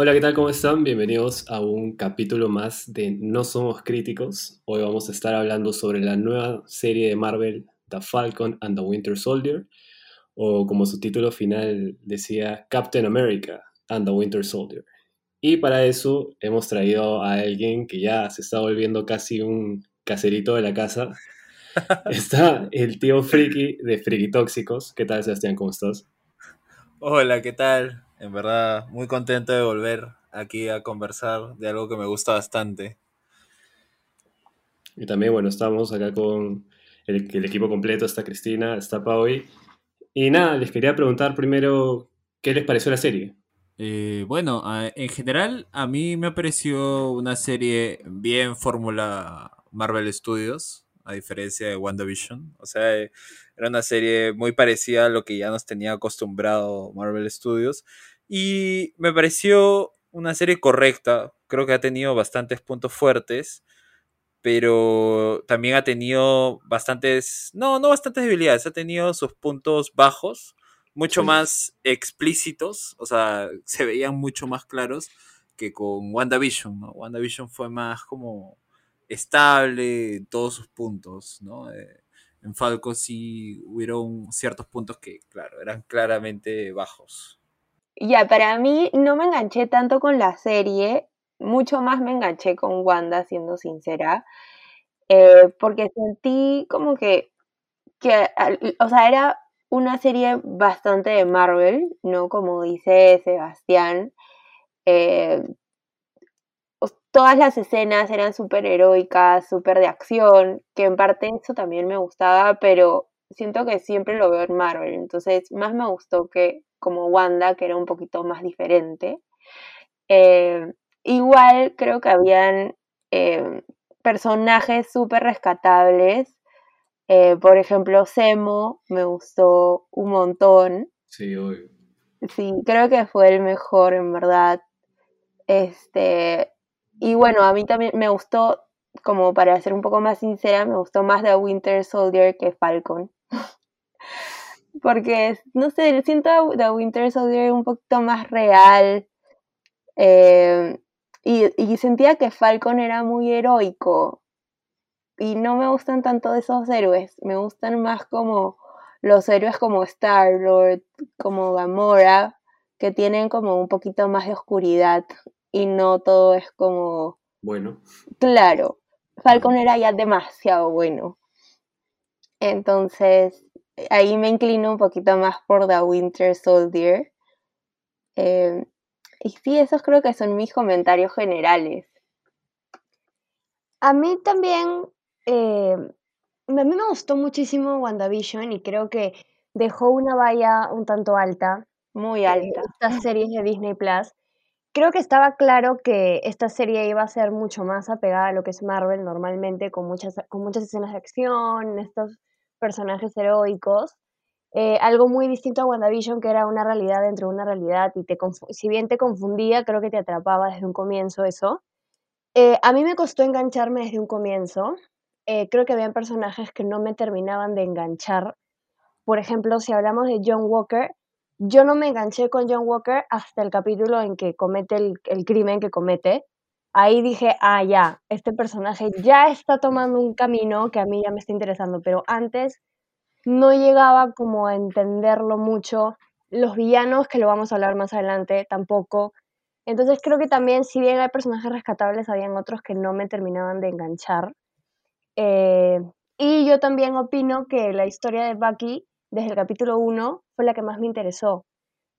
Hola, ¿qué tal? ¿Cómo están? Bienvenidos a un capítulo más de No Somos Críticos. Hoy vamos a estar hablando sobre la nueva serie de Marvel, The Falcon and the Winter Soldier, o como su título final decía, Captain America and the Winter Soldier. Y para eso hemos traído a alguien que ya se está volviendo casi un caserito de la casa. Está el tío Friki de Friki Tóxicos. ¿Qué tal, Sebastián? ¿Cómo estás? Hola, ¿qué tal? En verdad, muy contento de volver aquí a conversar de algo que me gusta bastante. Y también, bueno, estamos acá con el, el equipo completo. Está Cristina, está Pau. Y nada, les quería preguntar primero qué les pareció la serie. Eh, bueno, en general a mí me pareció una serie bien fórmula Marvel Studios, a diferencia de WandaVision. O sea, era una serie muy parecida a lo que ya nos tenía acostumbrado Marvel Studios. Y me pareció una serie correcta. Creo que ha tenido bastantes puntos fuertes. Pero también ha tenido bastantes. No, no bastantes debilidades. Ha tenido sus puntos bajos mucho más explícitos, o sea, se veían mucho más claros que con WandaVision, ¿no? WandaVision fue más como estable en todos sus puntos, ¿no? Eh, en Falco sí hubieron ciertos puntos que, claro, eran claramente bajos. Ya, para mí no me enganché tanto con la serie, mucho más me enganché con Wanda, siendo sincera, eh, porque sentí como que, que, o sea, era una serie bastante de Marvel, ¿no? Como dice Sebastián. Eh, todas las escenas eran súper heroicas, súper de acción, que en parte eso también me gustaba, pero siento que siempre lo veo en Marvel. Entonces, más me gustó que como Wanda, que era un poquito más diferente. Eh, igual creo que habían eh, personajes súper rescatables eh, por ejemplo, Semo me gustó un montón. Sí, obvio. Sí, creo que fue el mejor, en verdad. Este, y bueno, a mí también me gustó, como para ser un poco más sincera, me gustó más The Winter Soldier que Falcon. Porque, no sé, siento The Winter Soldier un poquito más real. Eh, y, y, sentía que Falcon era muy heroico y no me gustan tanto esos héroes, me gustan más como los héroes como Star-Lord, como Gamora, que tienen como un poquito más de oscuridad y no todo es como... Bueno. Claro, Falcon era ya demasiado bueno. Entonces, ahí me inclino un poquito más por The Winter Soldier. Eh, y sí, esos creo que son mis comentarios generales. A mí también eh, a mí me gustó muchísimo WandaVision y creo que dejó una valla un tanto alta. Muy alta. Estas series de Disney Plus. Creo que estaba claro que esta serie iba a ser mucho más apegada a lo que es Marvel normalmente, con muchas, con muchas escenas de acción, estos personajes heroicos. Eh, algo muy distinto a WandaVision, que era una realidad dentro de una realidad, y te si bien te confundía, creo que te atrapaba desde un comienzo eso. Eh, a mí me costó engancharme desde un comienzo, eh, creo que había personajes que no me terminaban de enganchar. Por ejemplo, si hablamos de John Walker, yo no me enganché con John Walker hasta el capítulo en que comete el, crimen que comete. Ahí dije, ah, ya, este personaje ya está tomando un camino que a mí ya me está interesando, pero antes no llegaba como a entenderlo mucho. Los villanos, que lo vamos a hablar más adelante, tampoco. Entonces creo que también, si bien hay personajes rescatables, habían otros que no me terminaban de enganchar. Eh, y yo también opino que la historia de Bucky, desde el capítulo 1, fue la que más me interesó.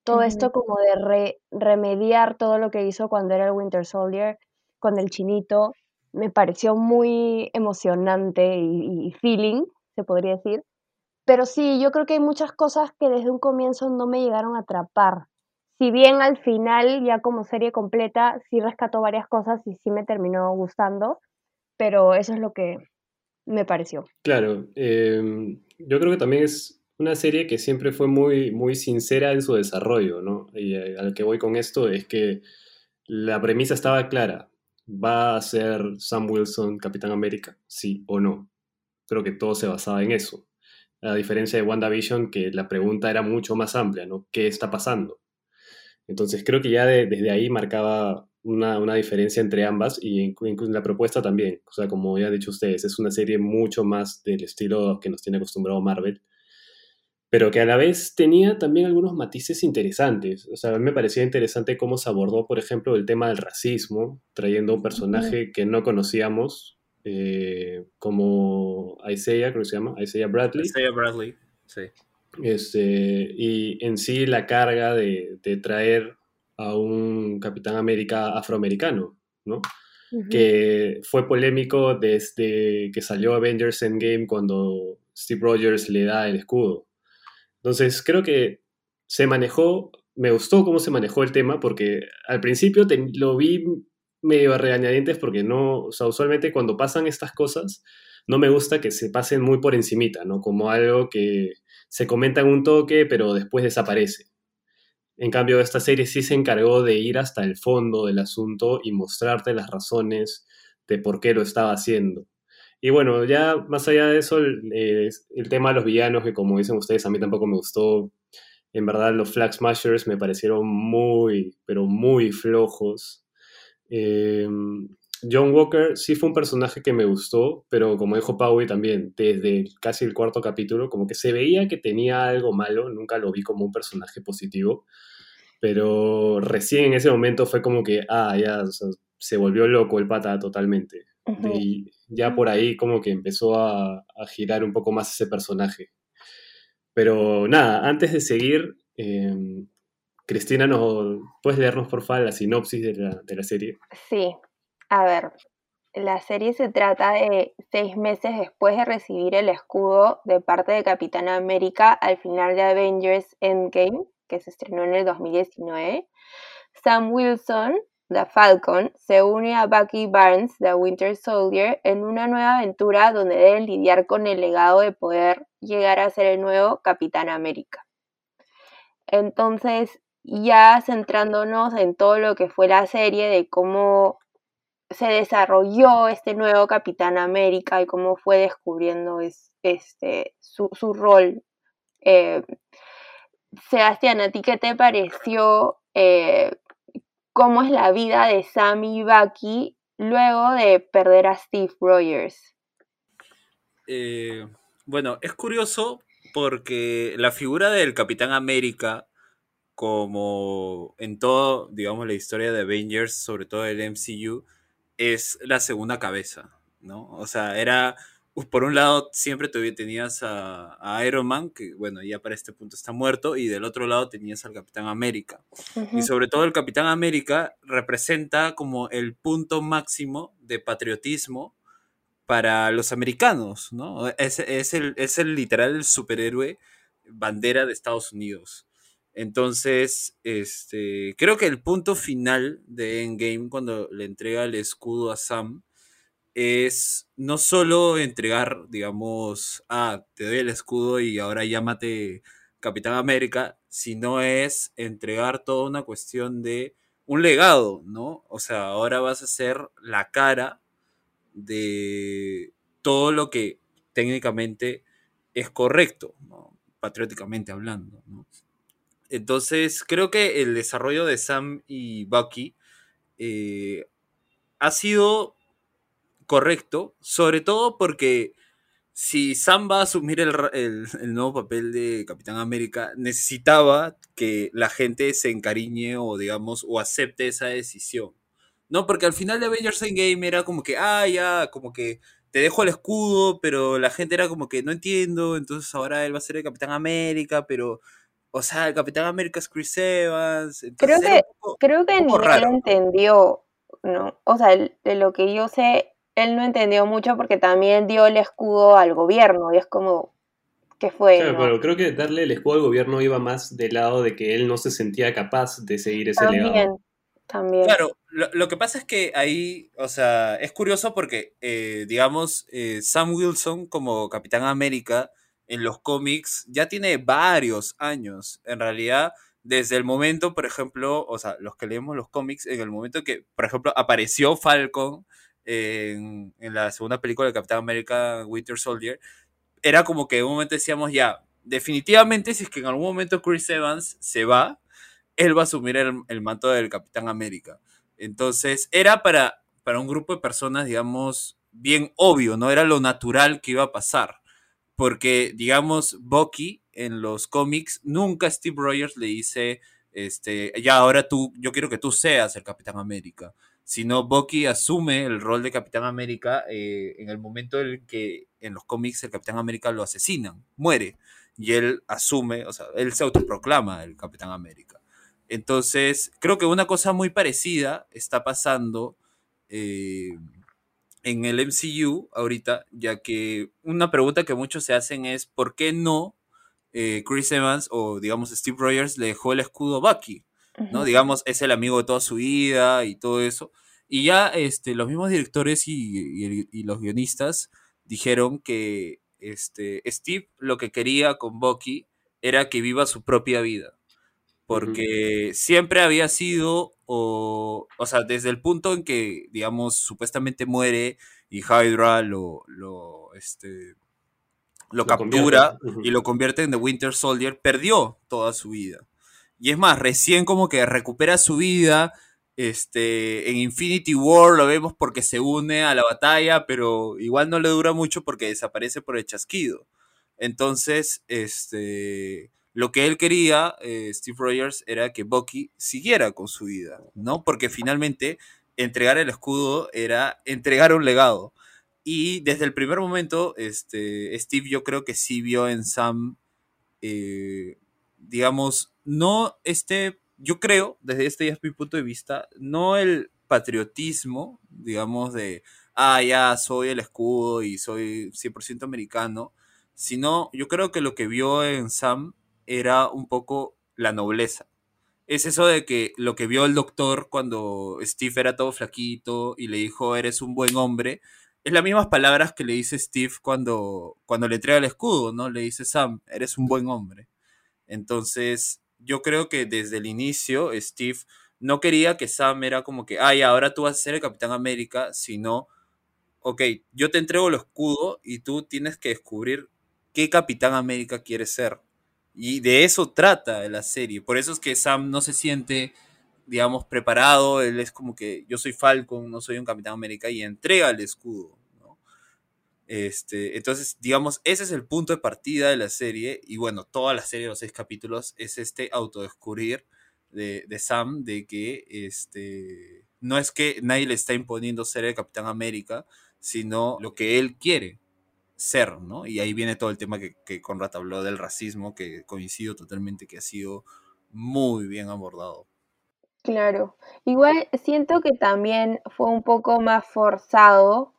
Todo esto como de remediar todo lo que hizo cuando era el Winter Soldier, con el chinito, me pareció muy emocionante y, y feeling, se podría decir. Pero sí, yo creo que hay muchas cosas que desde un comienzo no me llegaron a atrapar. Si bien al final, ya como serie completa, sí rescató varias cosas y sí me terminó gustando, pero eso es lo que me pareció. Claro, em, yo creo que también es una serie que siempre fue muy, muy sincera en su desarrollo, ¿no? Y eh, al que voy con esto es que la premisa estaba clara. ¿Va a ser Sam Wilson Capitán América? Sí o no. Creo que todo se basaba en eso. A diferencia de WandaVision, que la pregunta era mucho más amplia, ¿no? ¿Qué está pasando? Entonces creo que ya desde ahí marcaba una, una, diferencia entre ambas y incluso la propuesta también. O sea, como ya han dicho ustedes, es una serie mucho más del estilo que nos tiene acostumbrado Marvel, pero que a la vez tenía también algunos matices interesantes. O sea, a mí me parecía interesante cómo se abordó, por ejemplo, el tema del racismo, trayendo un personaje que no conocíamos, eh, como Isaiah, creo que se llama, Isaiah Bradley. Isaiah Bradley, sí. Este, y en sí la carga de, de traer a un Capitán América afroamericano, ¿no? Que fue polémico desde que salió Avengers Endgame cuando Steve Rogers le da el escudo. Entonces, creo que se manejó, me gustó cómo se manejó el tema, porque al principio lo vi medio regañadientes porque no, o sea, usualmente cuando pasan estas cosas, no me gusta que se pasen muy por encimita, ¿no? Como algo que se comenta en un toque, pero después desaparece. En cambio, esta serie sí se encargó de ir hasta el fondo del asunto y mostrarte las razones de por qué lo estaba haciendo. Y bueno, ya más allá de eso, el, el, tema de los villanos, que como dicen ustedes, a mí tampoco me gustó. En verdad, los Flag Smashers me parecieron muy, pero muy flojos. Eh, John Walker sí fue un personaje que me gustó, pero como dijo Pauy también, desde casi el cuarto capítulo, como que se veía que tenía algo malo, nunca lo vi como un personaje positivo, pero recién en ese momento fue como que, ah, ya, se volvió loco el pata totalmente. Y ya por ahí como que empezó a, girar un poco más ese personaje. Pero nada, antes de seguir, em, Cristina, ¿nos, ¿puedes leernos por favor la sinopsis de la, de la serie? Sí, a ver, la serie se trata de seis meses después de recibir el escudo de parte de Capitán América al final de Avengers Endgame, que se estrenó en el 2019. Sam Wilson, The Falcon, se une a Bucky Barnes, The Winter Soldier, en una nueva aventura donde deben lidiar con el legado de poder llegar a ser el nuevo Capitán América. Entonces, ya centrándonos en todo lo que fue la serie, de cómo se desarrolló este nuevo Capitán América y cómo fue descubriendo este, su, rol. Eh, Sebastián, ¿a ti qué te pareció eh, cómo es la vida de Sammy y Bucky luego de perder a Steve Rogers? Eh, bueno, es curioso porque la figura del Capitán América, como en todo, digamos, la historia de Avengers, sobre todo el MCU, es la segunda cabeza, ¿no? O sea, era, por un lado siempre tenías a, Iron Man, que bueno, ya para este punto está muerto, y del otro lado tenías al Capitán América. Y sobre todo el Capitán América representa como el punto máximo de patriotismo para los americanos, ¿no? Es, es, el, es el literal superhéroe bandera de Estados Unidos. Entonces, este, creo que el punto final de Endgame, cuando le entrega el escudo a Sam, es no solo entregar, digamos, ah, te doy el escudo y ahora llámate Capitán América, sino es entregar toda una cuestión de un legado, ¿no? O sea, ahora vas a ser la cara de todo lo que técnicamente es correcto, patrióticamente hablando, ¿no? Entonces, creo que el desarrollo de Sam y Bucky eh, ha sido correcto, sobre todo porque si Sam va a asumir el, nuevo papel de Capitán América, necesitaba que la gente se encariñe o, digamos, o acepte esa decisión. No, porque al final de Avengers Endgame era como que, ah, ya, como que te dejo el escudo, pero la gente era como que no entiendo, entonces ahora él va a ser el Capitán América, pero o sea, el Capitán América es Chris Evans. Creo que, creo que ni él entendió, ¿no? O sea, de lo que yo sé, él no entendió mucho porque también dio el escudo al gobierno y es como, ¿qué fue? Claro, pero creo que darle el escudo al gobierno iba más del lado de que él no se sentía capaz de seguir ese también, legado. También. Claro, lo, que pasa es que ahí, o sea, es curioso porque, eh, digamos, eh, Sam Wilson como Capitán América en los cómics ya tiene varios años. En realidad, desde el momento, por ejemplo, o sea, los que leemos los cómics, en el momento que, por ejemplo, apareció Falcon en, la segunda película de Capitán América, Winter Soldier, era como que en un momento decíamos ya, definitivamente, si es que en algún momento Chris Evans se va, él va a asumir el, el manto del Capitán América. Entonces, era para, para un grupo de personas, digamos, bien obvio, ¿no? Era lo natural que iba a pasar. Porque, digamos, Bucky en los cómics, nunca Steve Rogers le dice, este, ya ahora tú, yo quiero que tú seas el Capitán América. Sino Bucky asume el rol de Capitán América eh, en el momento en que en los cómics el Capitán América lo asesinan, muere. Y él asume, o sea, él se autoproclama el Capitán América. Entonces, creo que una cosa muy parecida está pasando eh, en el MCU ahorita, ya que una pregunta que muchos se hacen es, ¿por qué no eh, Chris Evans o digamos Steve Rogers le dejó el escudo a Bucky? ¿no? Digamos, es el amigo de toda su vida y todo eso. Y ya este, los mismos directores y, y- y los guionistas dijeron que este, Steve lo que quería con Bucky era que viva su propia vida. Porque siempre había sido, o, o sea, desde el punto en que, digamos, supuestamente muere y Hydra lo, lo, este, lo Lo captura y lo convierte en The Winter Soldier, perdió toda su vida. Y es más, recién como que recupera su vida. Este, en Infinity War lo vemos porque se une a la batalla, pero igual no le dura mucho porque desaparece por el chasquido. Entonces, este, lo que él quería, eh, Steve Rogers, era que Bucky siguiera con su vida, ¿no? Porque finalmente entregar el escudo era entregar un legado. Y desde el primer momento, este, Steve yo creo que sí vio en Sam, eh, digamos, no este, yo creo, desde este ya es mi punto de vista, no el patriotismo, digamos, de, ah, ya soy el escudo y soy 100% americano, sino yo creo que lo que vio en Sam era un poco la nobleza. Es eso de que lo que vio el doctor cuando Steve era todo flaquito y le dijo, eres un buen hombre, es las mismas palabras que le dice Steve cuando, cuando le entrega el escudo, ¿no? Le dice, Sam, eres un buen hombre. Entonces, yo creo que desde el inicio Steve no quería que Sam era como que, ay, ahora tú vas a ser el Capitán América, sino, ok, yo te entrego el escudo y tú tienes que descubrir qué Capitán América quieres ser. Y de eso trata la serie. Por eso es que Sam no se siente, digamos, preparado. Él es como que yo soy Falcon, no soy un Capitán América y entrega el escudo. Este, entonces, digamos, ese es el punto de partida de la serie. Y bueno, toda la serie, los seis capítulos, es este autodescubrir de, de Sam de que este, no es que nadie le está imponiendo ser el Capitán América, sino lo que él quiere ser, ¿no? Y ahí viene todo el tema que, que Conrad habló del racismo, que coincido totalmente que ha sido muy bien abordado. Claro. Igual siento que también fue un poco más forzado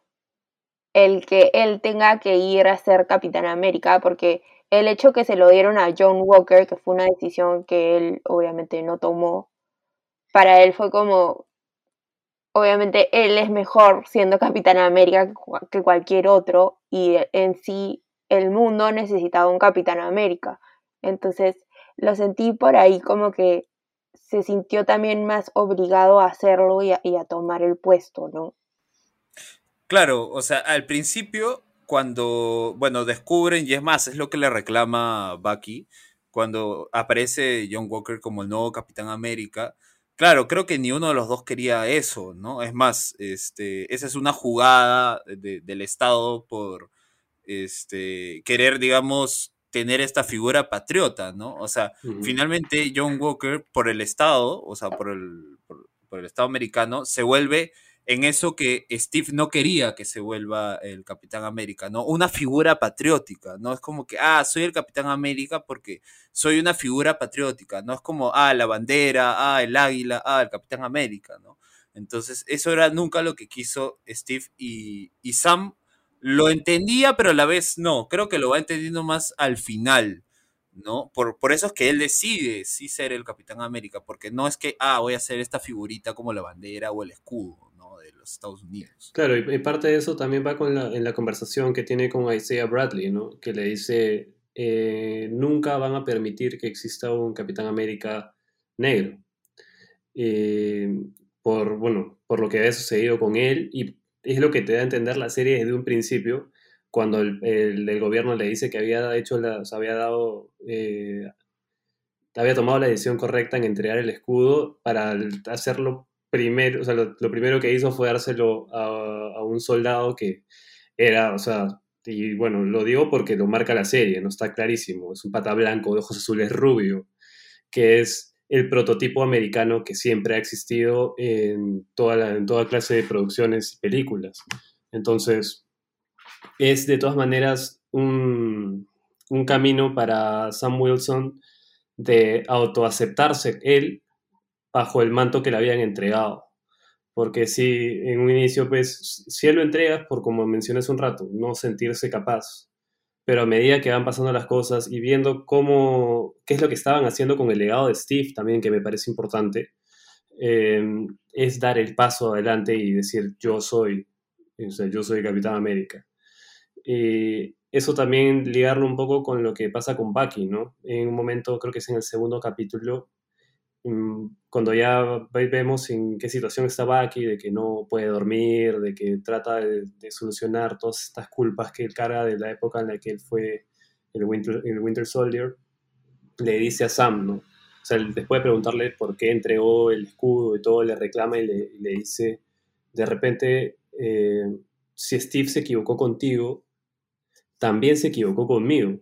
el que él tenga que ir a ser Capitán América, porque el hecho que se lo dieron a John Walker, que fue una decisión que él obviamente no tomó, para él fue como, obviamente él es mejor siendo Capitán América que cua- que cualquier otro, y en sí el mundo necesitaba un Capitán América. Entonces lo sentí por ahí como que se sintió también más obligado a hacerlo y a, y a tomar el puesto, ¿no? Claro, o sea, al principio, cuando, bueno, descubren, y es más, es lo que le reclama Bucky, cuando aparece John Walker como el nuevo Capitán América, claro, creo que ni uno de los dos quería eso, ¿no? Es más, este, esa es una jugada de- del Estado por este, querer, digamos, tener esta figura patriota, ¿no? O sea, finalmente John Walker, por el Estado, o sea, por el, por, por el Estado americano, se vuelve en eso que Steve no quería que se vuelva el Capitán América, ¿no? Una figura patriótica, ¿no? Es como que, ah, soy el Capitán América porque soy una figura patriótica, no es como, ah, la bandera, ah, el águila, ah, el Capitán América, ¿no? Entonces, eso era nunca lo que quiso Steve y, y Sam lo entendía, pero a la vez no. Creo que lo va entendiendo más al final, ¿no? Por, por eso es que él decide sí ser el Capitán América, porque no es que, ah, voy a hacer esta figurita como la bandera o el escudo, los Estados Unidos. Claro, y, parte de eso también va con la, en la conversación que tiene con Isaiah Bradley, ¿no? Que le dice, eh, nunca van a permitir que exista un Capitán América negro. Eh, por, bueno, por lo que había sucedido con él y es lo que te da a entender la serie desde un principio, cuando el, el- gobierno le dice que había hecho las, había dado, eh, había tomado la decisión correcta en entregar el escudo para hacerlo primero, o sea, lo, primero que hizo fue dárselo a, un soldado que era, o sea, y bueno, lo digo porque lo marca la serie, no está clarísimo, es un pata blanco de ojos azules rubio, que es el prototipo americano que siempre ha existido en toda, en toda clase de producciones y películas. Entonces, es de todas maneras un, un camino para Sam Wilson de autoaceptarse él bajo el manto que le habían entregado. Porque si en un inicio, pues, si lo entrega, por como mencioné hace un rato, no sentirse capaz. Pero a medida que van pasando las cosas y viendo cómo, qué es lo que estaban haciendo con el legado de Steve también, que me parece importante, eh, es dar el paso adelante y decir, yo soy, yo soy Capitán América. Y eso también ligarlo un poco con lo que pasa con Bucky, ¿no? En un momento, creo que es en el segundo capítulo, cuando ya vemos en qué situación está Bucky, de que no puede dormir, de que trata de, solucionar todas estas culpas que él carga de la época en la que él fue el Winter, el Winter Soldier, le dice a Sam, ¿no? O sea, después de preguntarle por qué entregó el escudo y todo, le reclama y le, le dice, de repente, eh, si Steve se equivocó contigo, también se equivocó conmigo.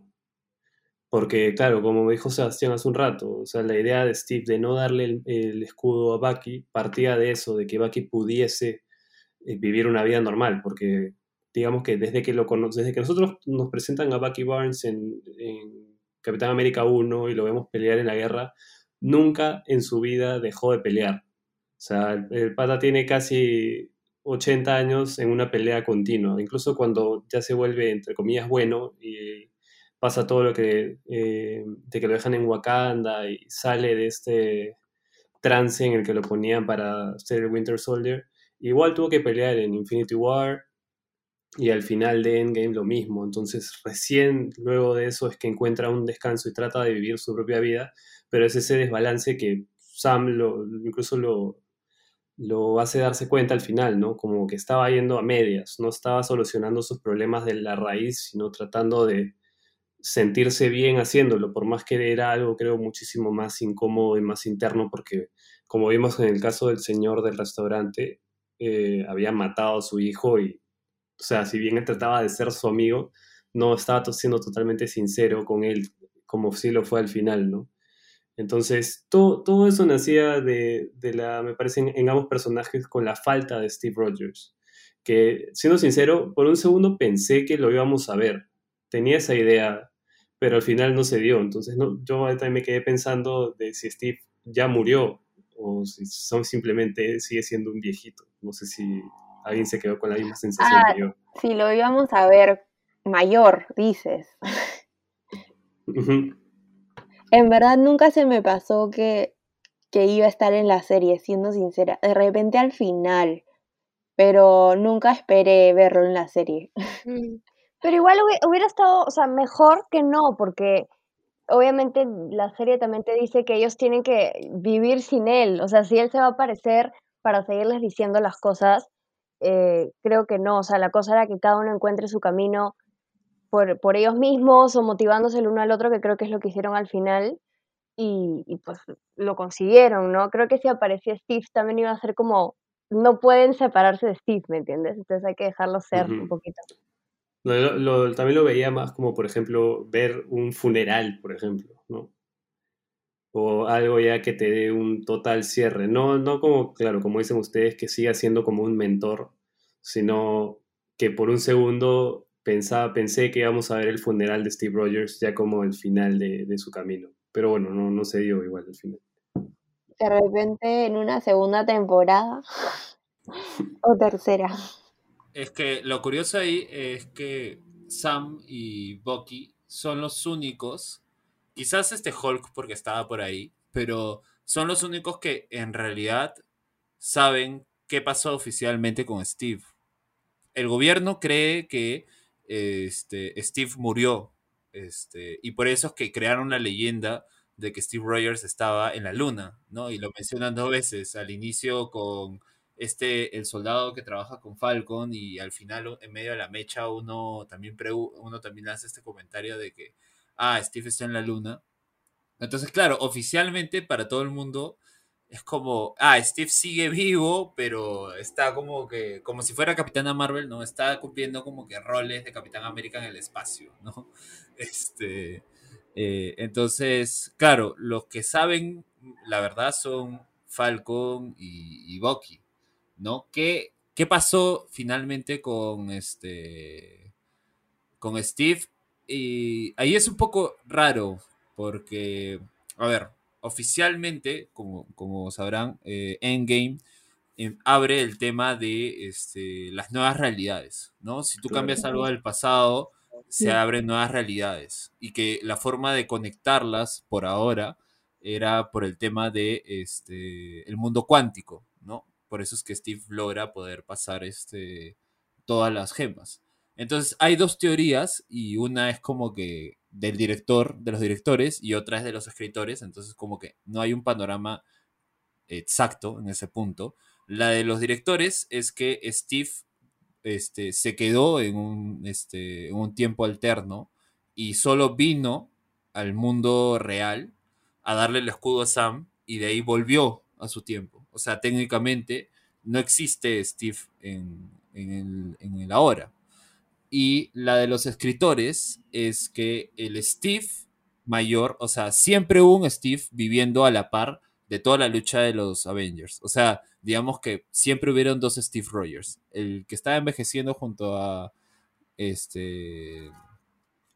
Porque, claro, como dijo Sebastián hace un rato, o sea, la idea de Steve de no darle el, escudo a Bucky partía de eso, de que Bucky pudiese eh, vivir una vida normal, porque digamos que desde que, lo desde que nosotros nos presentan a Bucky Barnes en, Capitán América 1 y lo vemos pelear en la guerra, nunca en su vida dejó de pelear. O sea, el pata tiene casi 80 años en una pelea continua, incluso cuando ya se vuelve, entre comillas, bueno y pasa todo lo que, eh, de que lo dejan en Wakanda y sale de este trance en el que lo ponían para ser el Winter Soldier, igual tuvo que pelear en Infinity War y al final de Endgame lo mismo, entonces recién luego de eso es que encuentra un descanso y trata de vivir su propia vida, pero es ese desbalance que Sam lo, incluso lo, lo hace darse cuenta al final, ¿no? Como que estaba yendo a medias, no estaba solucionando sus problemas de la raíz, sino tratando de sentirse bien haciéndolo, por más que era algo, creo, muchísimo más incómodo y más interno, porque como vimos en el caso del señor del restaurante, eh, había matado a su hijo y, o sea, si bien él trataba de ser su amigo, no estaba siendo totalmente sincero con él, como sí lo fue al final, ¿no? Entonces, todo, todo eso nacía de, de la, me parece, en, ambos personajes con la falta de Steve Rogers. Que, siendo sincero, por un segundo pensé que lo íbamos a ver. Tenía esa idea, pero al final no se dio. Entonces, no, yo también me quedé pensando de si Steve ya murió o si son simplemente sigue siendo un viejito. No sé si alguien se quedó con la misma sensación que yo. Si lo íbamos a ver mayor, dices. En verdad nunca se me pasó que, que iba a estar en la serie, siendo sincera. De repente al final, pero nunca esperé verlo en la serie. Pero igual hubiera estado, o sea, mejor que no, porque obviamente la serie también te dice que ellos tienen que vivir sin él. O sea, si él se va a aparecer para seguirles diciendo las cosas, eh, creo que no. O sea, la cosa era que cada uno encuentre su camino por, por, ellos mismos o motivándose el uno al otro, que creo que es lo que hicieron al final, y, y, pues lo consiguieron, ¿no? Creo que si aparecía Steve también iba a ser como, no pueden separarse de Steve, ¿me entiendes? Entonces hay que dejarlo ser un poquito. Lo, también lo veía más como, por ejemplo, ver un funeral, por ejemplo, ¿no? O algo ya que te dé un total cierre. No, no como, claro, como dicen ustedes, que siga siendo como un mentor, sino que por un segundo pensaba, pensé que íbamos a ver el funeral de Steve Rogers ya como el final de, su camino. Pero bueno, no, no se dio igual al final. De repente en una segunda temporada o tercera. Es que lo curioso ahí es que Sam y Bucky son los únicos, quizás este Hulk porque estaba por ahí, pero son los únicos que en realidad saben qué pasó oficialmente con Steve. El gobierno cree que este, Steve murió. Este, y por eso es que crearon la leyenda de que Steve Rogers estaba en la luna, ¿no? Y lo mencionan dos veces, al inicio con este, el soldado que trabaja con Falcon y al final en medio de la mecha uno también, uno también hace este comentario de que, ah, Steve está en la luna. Entonces, claro, oficialmente para todo el mundo es como, ah, Steve sigue vivo, pero está como que, como si fuera Capitana Marvel, ¿no? Está cumpliendo como que roles de Capitán América en el espacio, ¿no? Este, eh, entonces, claro, los que saben la verdad son Falcon y, y Bucky, ¿no? ¿Qué, ¿Qué pasó finalmente con este, con Steve? Y ahí es un poco raro, porque, a ver, oficialmente, como, como sabrán, eh, Endgame eh, abre el tema de este, las nuevas realidades, ¿no? Si tú cambias algo del pasado, se abren nuevas realidades y que la forma de conectarlas por ahora era por el tema de este, el mundo cuántico, ¿no? Por eso es que Steve logra poder pasar este, todas las gemas. Entonces hay dos teorías y una es como que del director, de los directores, y otra es de los escritores, entonces como que no hay un panorama exacto en ese punto. La de los directores es que Steve este, se quedó en un, este, un tiempo alterno y solo vino al mundo real a darle el escudo a Sam y de ahí volvió a su tiempo. O sea, técnicamente no existe Steve en, en, el, en el ahora. Y la de los escritores es que el Steve mayor, o sea, siempre hubo un Steve viviendo a la par de toda la lucha de los Avengers. O sea, digamos que siempre hubieron dos Steve Rogers. El que estaba envejeciendo junto a este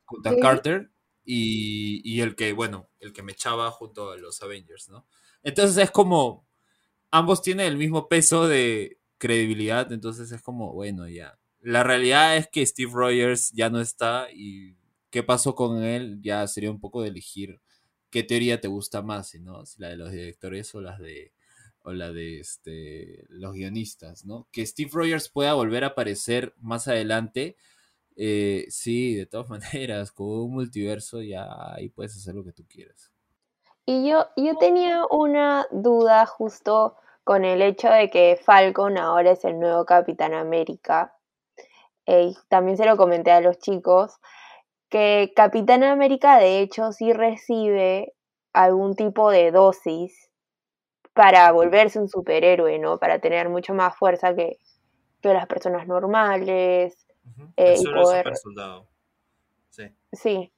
junto a Carter y, y, el que, bueno, el que me echaba junto a los Avengers, ¿no? Entonces es como, ambos tienen el mismo peso de credibilidad, entonces es como, bueno, ya, la realidad es que Steve Rogers ya no está y qué pasó con él ya sería un poco de elegir qué teoría te gusta más, ¿no? Si la de los directores o las de o la de este, los guionistas, ¿no? Que Steve Rogers pueda volver a aparecer más adelante, eh, sí, de todas maneras, con un multiverso ya ahí puedes hacer lo que tú quieras. Y yo, yo tenía una duda justo con el hecho de que Falcon ahora es el nuevo Capitán América también se lo comenté a los chicos, que Capitán América de hecho sí recibe algún tipo de dosis para volverse un superhéroe, ¿no? Para tener mucho más fuerza que, que las personas normales. Eh, y poder... soldado. Sí. Sí.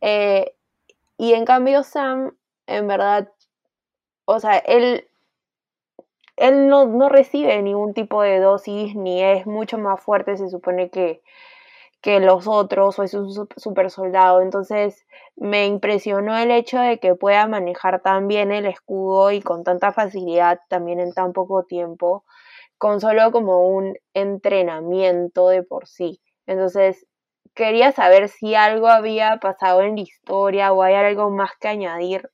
Eh, y en cambio Sam, en verdad, o sea, él él no, recibe ningún tipo de dosis ni es mucho más fuerte, se supone que, que los otros, o es un super soldado. Entonces me impresionó el hecho de que pueda manejar tan bien el escudo y con tanta facilidad también en tan poco tiempo, con solo como un entrenamiento de por sí. Entonces quería saber si algo había pasado en la historia o hay algo más que añadir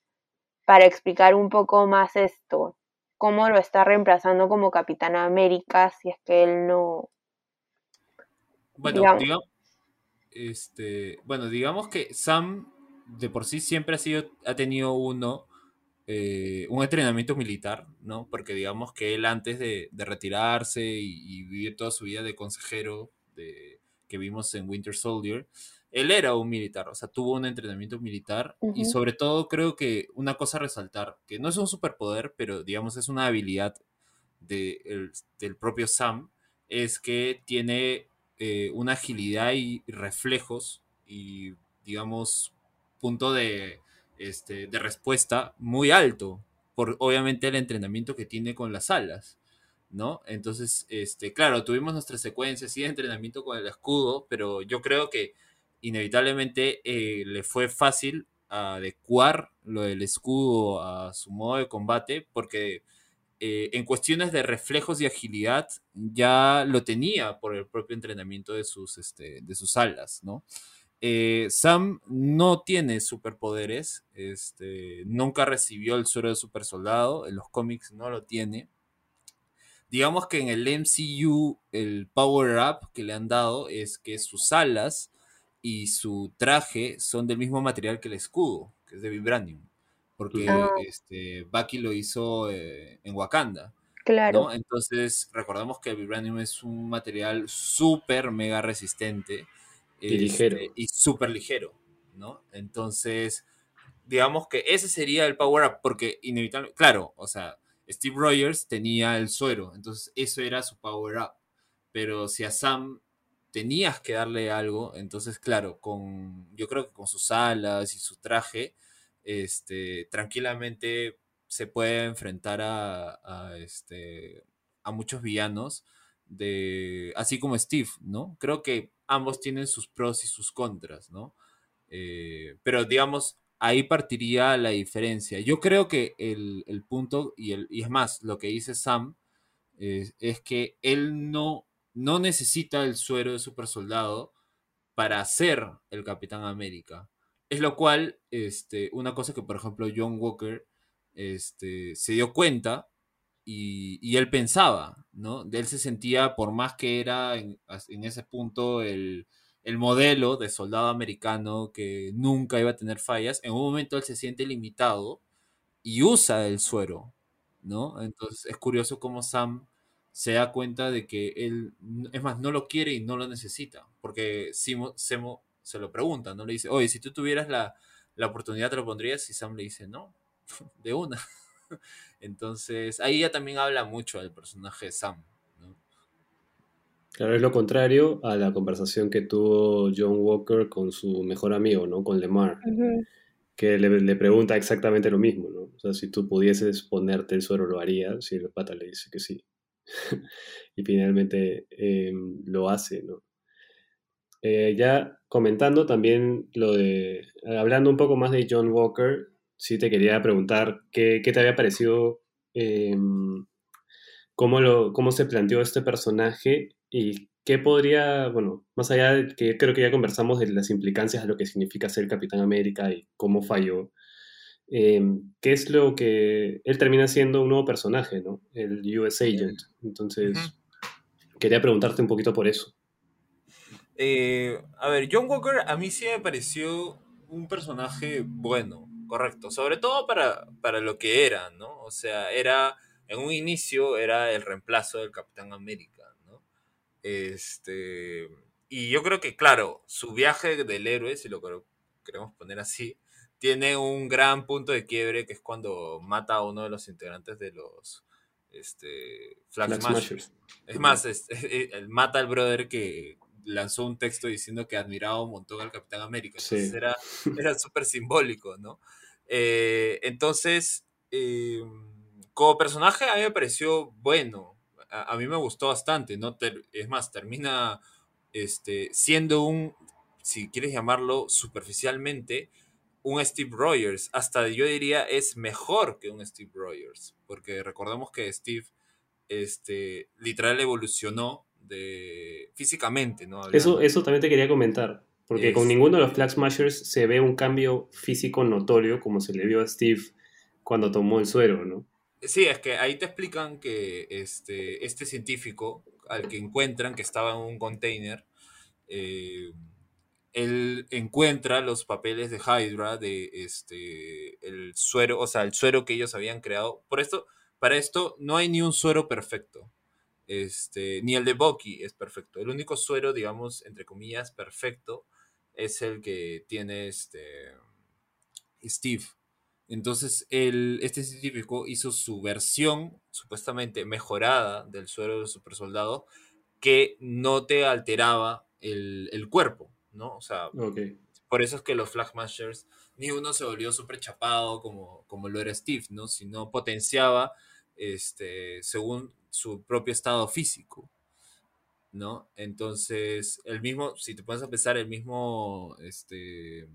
para explicar un poco más esto cómo lo está reemplazando como Capitán América si es que él no... Bueno, digamos, este, bueno, digamos que Sam de por sí siempre ha, sido, ha tenido uno, eh, un entrenamiento militar, ¿no? Porque digamos que él antes de, retirarse y, vivir toda su vida de consejero de, que vimos en Winter Soldier, él era un militar, o sea, tuvo un entrenamiento militar y sobre todo creo que una cosa a resaltar, que no es un superpoder, pero digamos es una habilidad del propio Sam, es que tiene eh, una agilidad y reflejos y digamos punto de, este, de respuesta muy alto, por obviamente el entrenamiento que tiene con las alas. ¿no? Entonces, este, claro, tuvimos nuestras secuencias y de entrenamiento con el escudo, pero yo creo que inevitablemente eh, le fue fácil adecuar lo del escudo a su modo de combate, porque eh, en cuestiones de reflejos y agilidad ya lo tenía por el propio entrenamiento de sus, este, de sus alas, ¿no? Eh, Sam no tiene superpoderes, este, nunca recibió el suero de super soldado, en los cómics no lo tiene. Digamos que en el MCU el power up que le han dado es que sus alas y su traje son del mismo material que el escudo, que es de Vibranium, porque ah. este, Bucky lo hizo eh, en Wakanda. Claro. Entonces, recordamos que el Vibranium es un material súper mega resistente y ligero. Este, y súper ligero, ¿no? Entonces, digamos que ese sería el power up, porque inevitablemente, claro, o sea, Steve Rogers tenía el suero, entonces eso era su power up. Pero si a Sam tenías que darle algo, entonces claro, con yo creo que con sus alas y su traje, este, tranquilamente se puede enfrentar a, este, a muchos villanos, de, así como Steve, ¿no? Creo que ambos tienen sus pros y sus contras, ¿no? Eh, pero digamos, ahí partiría la diferencia. Yo creo que el, punto, y, el, y es más, lo que dice Sam, es que él no, no necesita el suero de super soldado para ser el Capitán América. Es lo cual, este, una cosa que, por ejemplo, John Walker este, se dio cuenta y, él pensaba, ¿no? Él se sentía, por más que era en, ese punto el, el, modelo de soldado americano que nunca iba a tener fallas, en un momento él se siente limitado y usa el suero, ¿no? Entonces es curioso cómo Sam se da cuenta de que él, es más, no lo quiere y no lo necesita, porque Simo, Semo se lo pregunta, ¿no? Le dice, oye, si tú tuvieras la, la oportunidad, ¿te lo pondrías? Y Sam le dice, no, de una. Entonces, ahí ya también habla mucho del personaje de Sam. Claro, es lo contrario a la conversación que tuvo John Walker con su mejor amigo, ¿no? Con Lemar, que le, pregunta exactamente lo mismo, ¿no? O sea, si tú pudieses ponerte el suero, ¿lo harías? Y el pata le dice que sí. y finalmente em, lo hace, ¿no? Eh, ya comentando también lo de, hablando un poco más de John Walker, sí te quería preguntar qué, te había parecido, em, cómo, lo, cómo se planteó este personaje y qué podría, bueno, más allá de que creo que ya conversamos de las implicancias de lo que significa ser Capitán América y cómo falló, em, qué es lo que él termina siendo un nuevo personaje, ¿no? El US Agent. Entonces, quería preguntarte un poquito por eso. Eh, a ver, John Walker a mí sí me pareció un personaje bueno. Correcto, sobre todo para, para lo que era, ¿no? O sea, era, en un inicio era el reemplazo del Capitán América, ¿no? Este, y yo creo que, claro, su viaje del héroe, si lo queremos poner así, tiene un gran punto de quiebre que es cuando mata a uno de los integrantes de los este, Flag, Smashers. Es más, es, mata al brother que, lanzó un texto diciendo que admiraba un montón al Capitán América. Entonces era, era súper simbólico, ¿no? Eh, entonces, eh, como personaje a mí me pareció bueno. A, mí me gustó bastante, ¿no? es más, termina este, siendo un, si quieres llamarlo superficialmente, un Steve Rogers. Hasta yo diría es mejor que un Steve Rogers. Porque recordemos que Steve este, literal evolucionó de físicamente, ¿no? Eso, eso también te quería comentar, porque con ninguno de los Flag Smashers se ve un cambio físico notorio como se le vio a Steve cuando tomó el suero, ¿no? Sí, es que ahí te explican que este, este científico al que encuentran que estaba en un container, eh, él encuentra los papeles de Hydra de este el suero, o sea, el suero que ellos habían creado. Por esto, para esto no hay ni un suero perfecto. Este, ni el de Bucky es perfecto. El único suero, digamos, entre comillas, perfecto es el que tiene este Steve. Entonces, el, este científico hizo su versión supuestamente mejorada del suero del super soldado que no te alteraba el, cuerpo, ¿no? O sea, por eso es que los Flagmashers ni uno se volvió súper chapado como, como lo era Steve, ¿no? Sino potenciaba, este, según su propio estado físico, ¿no? Entonces, el mismo, si te pones a pensar, el mismo, este,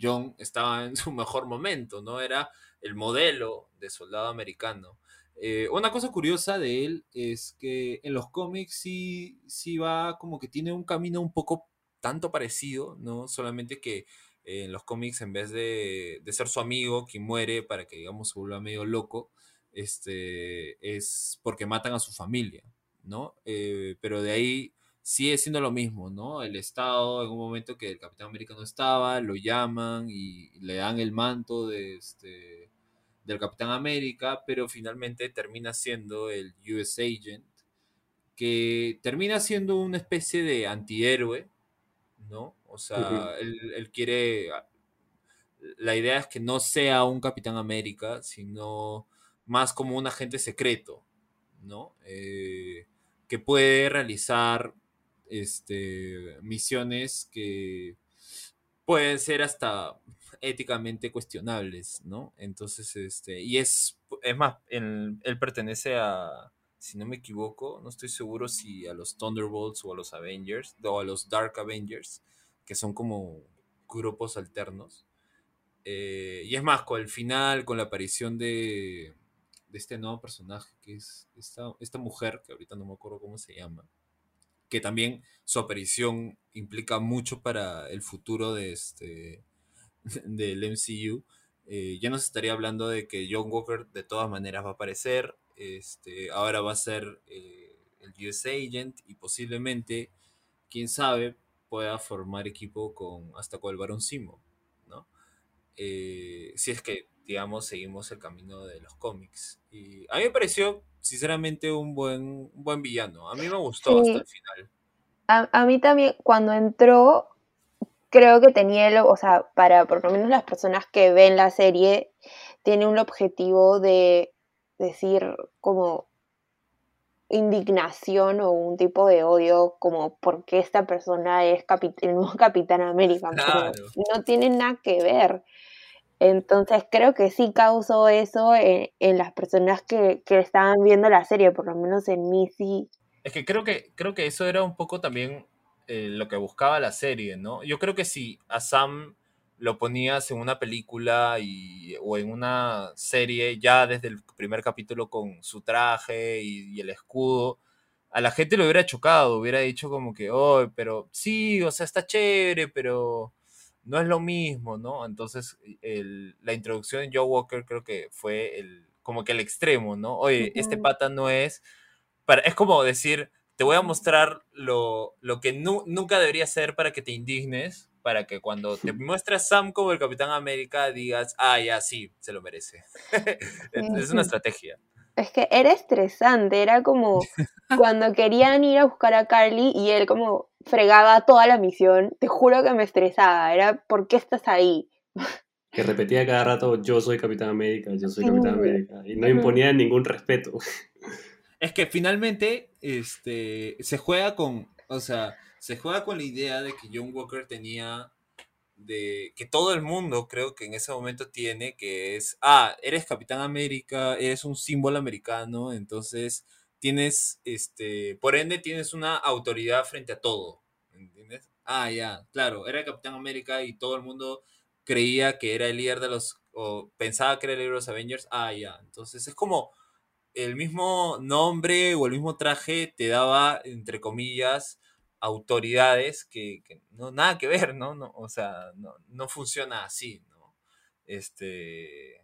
John estaba en su mejor momento, ¿no? Era el modelo de soldado americano. Eh, una cosa curiosa de él es que en los cómics sí, sí va como que tiene un camino un poco tanto parecido, ¿no? Solamente que en los cómics en vez de, de, ser su amigo quien muere para que digamos se vuelva medio loco, este, es porque matan a su familia, ¿no? Eh, pero de ahí sigue siendo lo mismo, ¿no? El Estado, en un momento que el Capitán América no estaba, lo llaman y le dan el manto de este, del Capitán América, pero finalmente termina siendo el US Agent, que termina siendo una especie de antihéroe, ¿no? O sea, él, quiere la idea es que no sea un Capitán América, sino más como un agente secreto, ¿no? Eh, que puede realizar este, misiones que pueden ser hasta éticamente cuestionables, ¿no? Entonces, este, y es, es más, él, él pertenece a, si no me equivoco, no estoy seguro si a los Thunderbolts o a los Avengers, o a los Dark Avengers, que son como grupos alternos. Eh, y es más, con el final, con la aparición de, de este nuevo personaje, que es esta, esta mujer, que ahorita no me acuerdo cómo se llama, que también su aparición implica mucho para el futuro de este, del MCU. Eh, ya nos estaría hablando de que John Walker de todas maneras va a aparecer. Este, ahora va a ser eh, el US Agent y posiblemente, quién sabe, pueda formar equipo con hasta con el Barón Simo, ¿no? Eh, si es que, digamos, seguimos el camino de los cómics. Y a mí me pareció, sinceramente, un buen, un buen villano. A mí me gustó hasta el final. A, a mí también, cuando entró, creo que tenía, el, o sea, para por lo menos las personas que ven la serie, tiene un objetivo de decir como indignación o un tipo de odio como porque esta persona es el nuevo Capitán América, Claro. no tiene nada que ver. Entonces creo que sí causó eso en, en las personas que, que estaban viendo la serie, por lo menos en mí sí. Es que creo que, creo que eso era un poco también eh, lo que buscaba la serie, ¿no? Yo creo que si a Sam lo ponías en una película y, o en una serie ya desde el primer capítulo con su traje y, y el escudo, a la gente le hubiera chocado, hubiera dicho como que, oh, pero sí, o sea, está chévere, pero no es lo mismo, ¿no? Entonces, el- la introducción de Joe Walker creo que fue el, como que el extremo, ¿no? Oye, este pata no es, para, es como decir, te voy a mostrar lo, lo que nu- nunca debería ser para que te indignes, para que cuando te muestres Sam como el Capitán América digas, ah, ya, sí, se lo merece. es, una estrategia. Es que era estresante, era como cuando querían ir a buscar a Carly y él como fregaba toda la misión, te juro que me estresaba, era ¿por qué estás ahí? Que repetía cada rato, yo soy Capitán América, yo soy. Capitán América. Y no imponía ningún respeto. Es que finalmente este, se juega con, o sea, se juega con la idea de que John Walker tenía, de que todo el mundo creo que en ese momento tiene, que es, ah, eres Capitán América, eres un símbolo americano, entonces tienes, este, por ende tienes una autoridad frente a todo, ¿entiendes? Ah, ya, claro, era Capitán América y todo el mundo creía que era el líder de los, o pensaba que era el líder de los Avengers, ah, ya, entonces es como el mismo nombre o el mismo traje te daba, entre comillas, autoridades que, no nada que ver, ¿no? no o sea, no, no funciona así, ¿no? Este,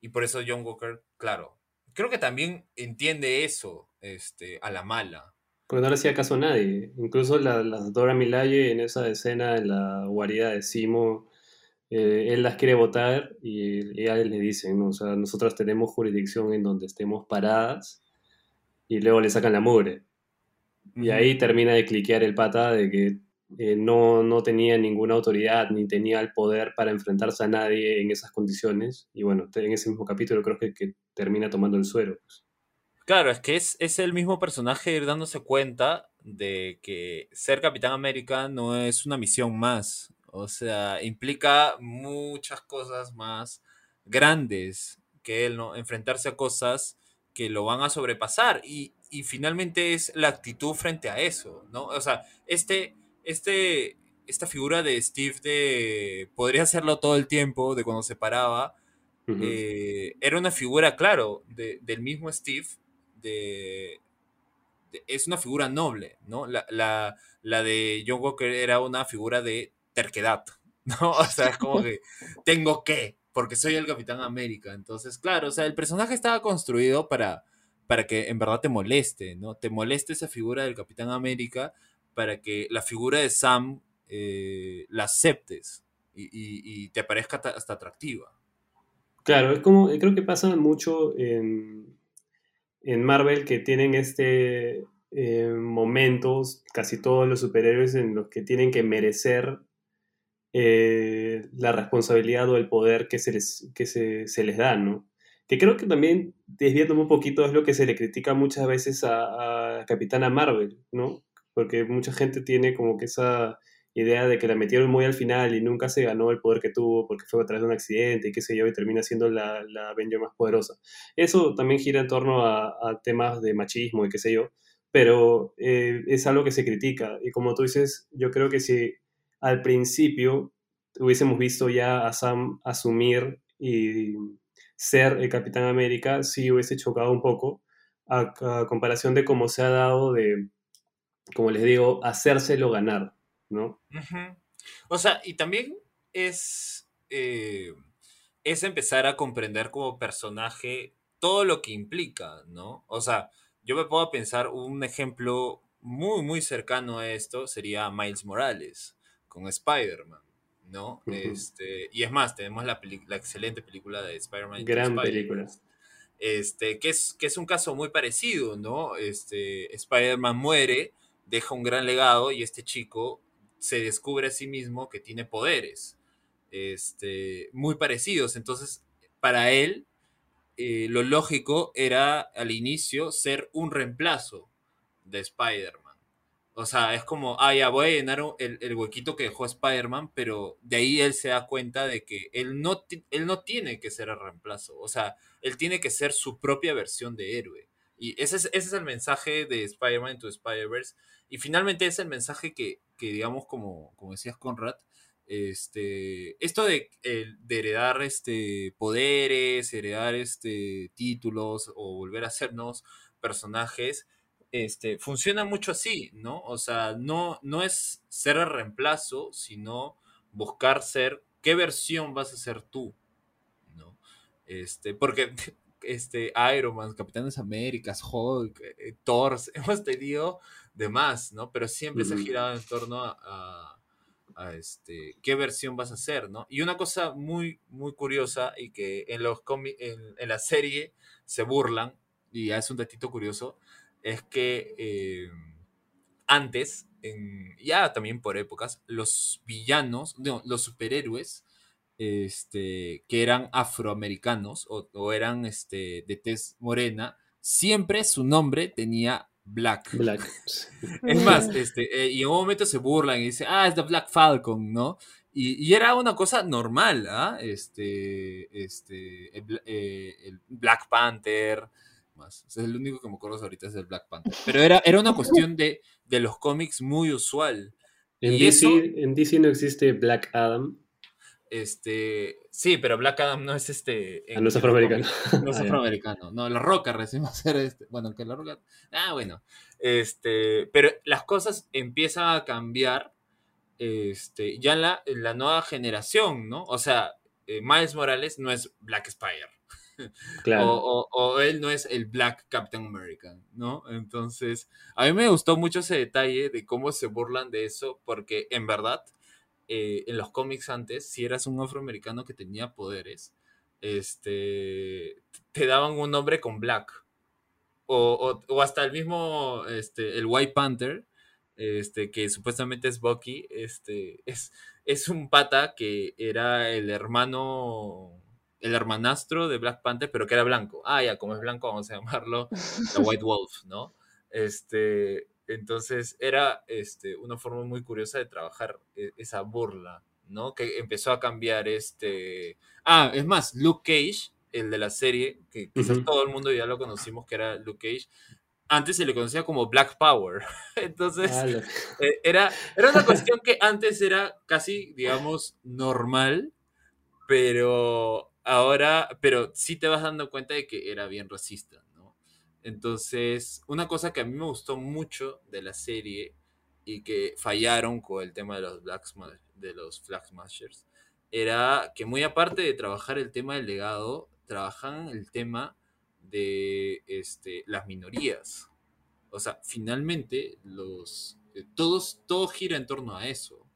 y por eso John Walker, claro, creo que también entiende eso, este, a la mala. Porque no le hacía caso a nadie. Incluso la, la Dora Milaje en esa escena en la guarida de Simo, eh, él las quiere votar y ellas le dicen, ¿no? O sea, nosotras tenemos jurisdicción en donde estemos paradas y luego le sacan la mugre. Y ahí termina de cliquear el pata de que eh, no, no tenía ninguna autoridad ni tenía el poder para enfrentarse a nadie en esas condiciones. Y bueno, en ese mismo capítulo creo que, que termina tomando el suero. pues. Claro, es que es, es el mismo personaje ir dándose cuenta de que ser Capitán América no es una misión más. O sea, implica muchas cosas más grandes que él, ¿no? Enfrentarse a cosas que lo van a sobrepasar. Y, y finalmente es la actitud frente a eso, ¿no? O sea, este, este, esta figura de Steve de podría hacerlo todo el tiempo, de cuando se paraba, eh, era una figura, claro, de- del mismo Steve, de, de- es una figura noble, ¿no? La, la, la de John Walker era una figura de terquedad, ¿no? O sea, es como que tengo que, porque soy el Capitán América. Entonces, claro, o sea, el personaje estaba construido para, para que en verdad te moleste, ¿no? Te moleste esa figura del Capitán América para que la figura de Sam eh, la aceptes y, te parezca hasta- atractiva. Claro, es como, creo que pasa mucho en, en Marvel que tienen este eh, momentos, casi todos los superhéroes, en los que tienen que merecer eh, la responsabilidad o el poder que se les, que se les da, ¿no? Que creo que también, desviándome un poquito, es lo que se le critica muchas veces a, a Capitana Marvel, ¿no? Porque mucha gente tiene como que esa idea de que la metieron muy al final y nunca se ganó el poder que tuvo porque fue a través de un accidente y qué sé yo, y termina siendo la, la Avenger más poderosa. Eso también gira en torno a, a temas de machismo y qué sé yo, pero eh, es algo que se critica. Y como tú dices, yo creo que si al principio hubiésemos visto ya a Sam asumir y ser el Capitán América, sí hubiese chocado un poco a, comparación de cómo se ha dado de, como les digo, hacérselo ganar, ¿no? O sea, y también es, eh, es empezar a comprender como personaje todo lo que implica, ¿no? O sea, yo me puedo pensar un ejemplo muy, muy cercano a esto sería Miles Morales con Spider-Man, ¿no? Este, y es más, tenemos la, la excelente película de Spider-Man. Gran película. este, que es, que es un caso muy parecido, ¿no? Este, Spider-Man muere, deja un gran legado y este chico se descubre a sí mismo que tiene poderes este, muy parecidos. Entonces, para él, eh, lo lógico era al inicio ser un reemplazo de Spider-Man. O sea, es como, ah, ya voy a llenar el, el huequito que dejó Spider-Man, pero de ahí él se da cuenta de que él no, él no tiene que ser el reemplazo. O sea, él tiene que ser su propia versión de héroe. Y ese es, ese es el mensaje de Spider-Man Into Spider-Verse. Y finalmente es el mensaje que, que digamos, como, como decías, Conrad, este, esto de, de heredar este, poderes, heredar este, títulos o volver a hacernos personajes, este, funciona mucho así, ¿no? O sea, no, no es ser el reemplazo, sino buscar ser qué versión vas a ser tú, ¿no? Este, porque este, Iron Man, Capitanes Américas, Hulk, eh, Thor, hemos tenido de más, ¿no? Pero siempre se ha girado en torno a, a- a, este, qué versión vas a hacer, ¿no? Y una cosa muy, muy curiosa y que en, los en, en la serie se burlan, y es un datito curioso, es que eh, antes, en- ya también por épocas, los villanos, no, los superhéroes, este, que eran afroamericanos o, o eran este, de tez morena, siempre su nombre tenía Black. Black. Es más, este, eh, y en un momento se burlan y dicen, ah, es The Black Falcon, ¿no? Y, y era una cosa normal, ¿ah? Este, este, el, eh, el Black Panther, más. O sea, el único que me acuerdo ahorita es el Black Panther. Pero era, era una cuestión de, de los cómics muy usual. En Y DC, eso- en DC no existe Black Adam. Este, sí, pero Black Adam no es este. Ah, no es afroamericano. No es Ah, afroamericano. No, La Roca recién va a ser este. Bueno, que La Roca. Ah, bueno. Este, pero las cosas empiezan a cambiar este, ya en la, en la nueva generación, ¿no? O sea, eh, Miles Morales no es Black Spider. Claro. O, o- o él no es el Black Captain America, ¿no? Entonces, a mí me gustó mucho ese detalle de cómo se burlan de eso, porque en verdad, eh, en los cómics antes, si eras un afroamericano que tenía poderes, este, te daban un nombre con Black. O, o- o hasta el mismo, este, el White Panther, este, que supuestamente es Bucky, este, es, es un pata que era el hermano, el hermanastro de Black Panther, pero que era blanco. Ah, ya, como es blanco, vamos a llamarlo The White Wolf, ¿no? Este, entonces era este, una forma muy curiosa de trabajar e- esa burla, ¿no? Que empezó a cambiar este... Ah, es más, Luke Cage, el de la serie, que quizás Ujú. todo el mundo ya lo conocimos, que era Luke Cage, antes se le conocía como Black Power. Entonces, eh, era, era una cuestión que antes era casi, digamos, normal, pero ahora, pero sí te vas dando cuenta de que era bien racista, ¿no? Entonces, una cosa que a mí me gustó mucho de la serie y que fallaron con el tema de los Black de los Flag Smashers era que muy aparte de trabajar el tema del legado, trabajan el tema de este, las minorías. O sea, finalmente los eh, todos todo gira en torno a eso.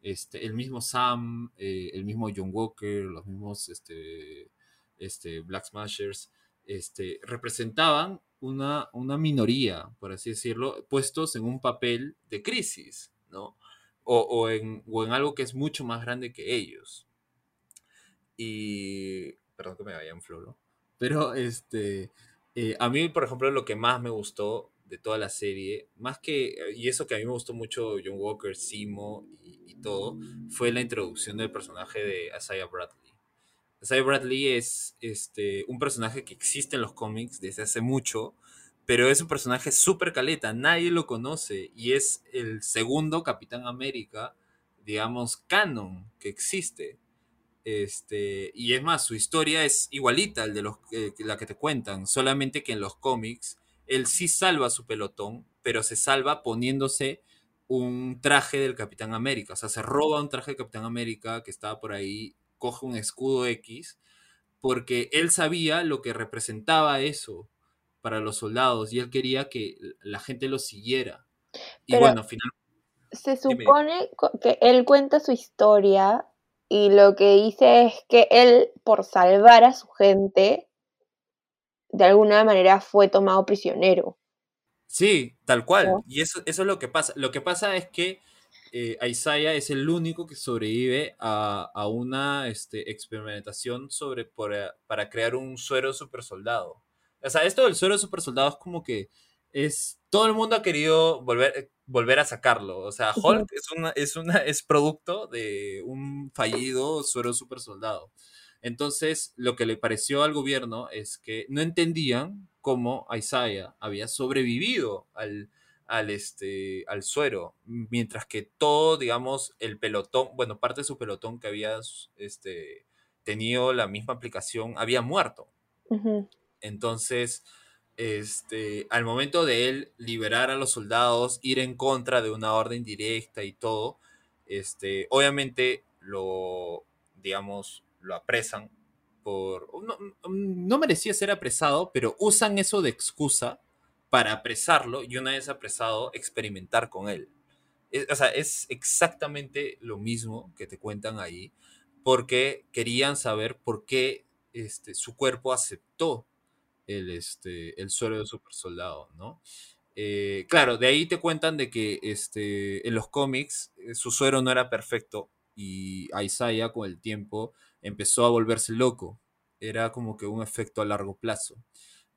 Este, el mismo Sam, eh, el mismo John Walker, los mismos este, este, Black Smashers, este, representaban una, una minoría, por así decirlo, puestos en un papel de crisis, ¿no? o, o en, o en algo que es mucho más grande que ellos. Y, perdón que me vaya en floro, pero este, eh, a mí, por ejemplo, lo que más me gustó de toda la serie, más que, y eso que a mí me gustó mucho John Walker, Simo y, todo, fue la introducción del personaje de Isaiah Bradley. Isaiah Bradley es este, un personaje que existe en los cómics desde hace mucho, pero es un personaje súper caleta, nadie lo conoce y es el segundo Capitán América, digamos, canon que existe. Este, y es más, su historia es igualita al de los, eh, la que te cuentan, solamente que en los cómics él sí salva a su pelotón, pero se salva poniéndose un traje del Capitán América. O sea, se roba un traje del Capitán América que estaba por ahí, coge un escudo X, porque él sabía lo que representaba eso para los soldados y él quería que la gente lo siguiera. Y Pero- bueno, finalmente... Se supone que él cuenta su historia y lo que dice es que él, por salvar a su gente, de alguna manera fue tomado prisionero. Sí, tal cual. ¿No? Y eso, eso es lo que pasa. Lo que pasa es que eh, Isaiah es el único que sobrevive a, a una este, experimentación sobre, por, eh, para crear un suero super soldado. O sea, esto del suero super soldado es como que es. Todo el mundo ha querido volver, eh, volver a sacarlo. O sea. Hulk es, una, es, una, es producto de un fallido suero super soldado. Entonces, lo que le pareció al gobierno es que no entendían cómo Isaiah había sobrevivido al, al, este, al suero, mientras que todo, digamos, el pelotón, bueno, parte de su pelotón que había este, tenido la misma aplicación, había muerto. Entonces, este, al momento de él liberar a los soldados, ir en contra de una orden directa y todo, este, obviamente lo, digamos, lo apresan por... No, merecía ser apresado, pero usan eso de excusa para apresarlo y una vez apresado, experimentar con él. Es- o sea, es exactamente lo mismo que te cuentan ahí, porque querían saber por qué este, su cuerpo aceptó el, este, el suelo de super soldado, ¿no? Eh, claro, de ahí te cuentan de que este, en los cómics eh, su suero no era perfecto y Isaiah con el tiempo empezó a volverse loco. Era como que un efecto a largo plazo.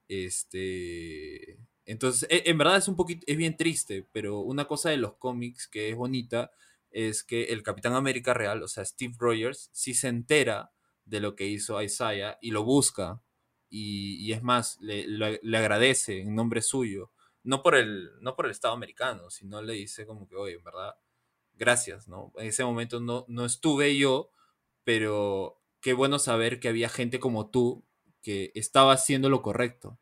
Este, entonces, e- en verdad es un poquito, es bien triste, pero una cosa de los cómics que es bonita es que el Capitán América real, o sea, Steve Rogers, sí se entera de lo que hizo Isaiah y lo busca. Y, y es más, le, le- le agradece en nombre suyo. No por, el, no por el Estado americano, sino le dice como que, oye, en verdad, gracias, ¿no? En ese momento no, no estuve yo, pero qué bueno saber que había gente como tú que estaba haciendo lo correcto.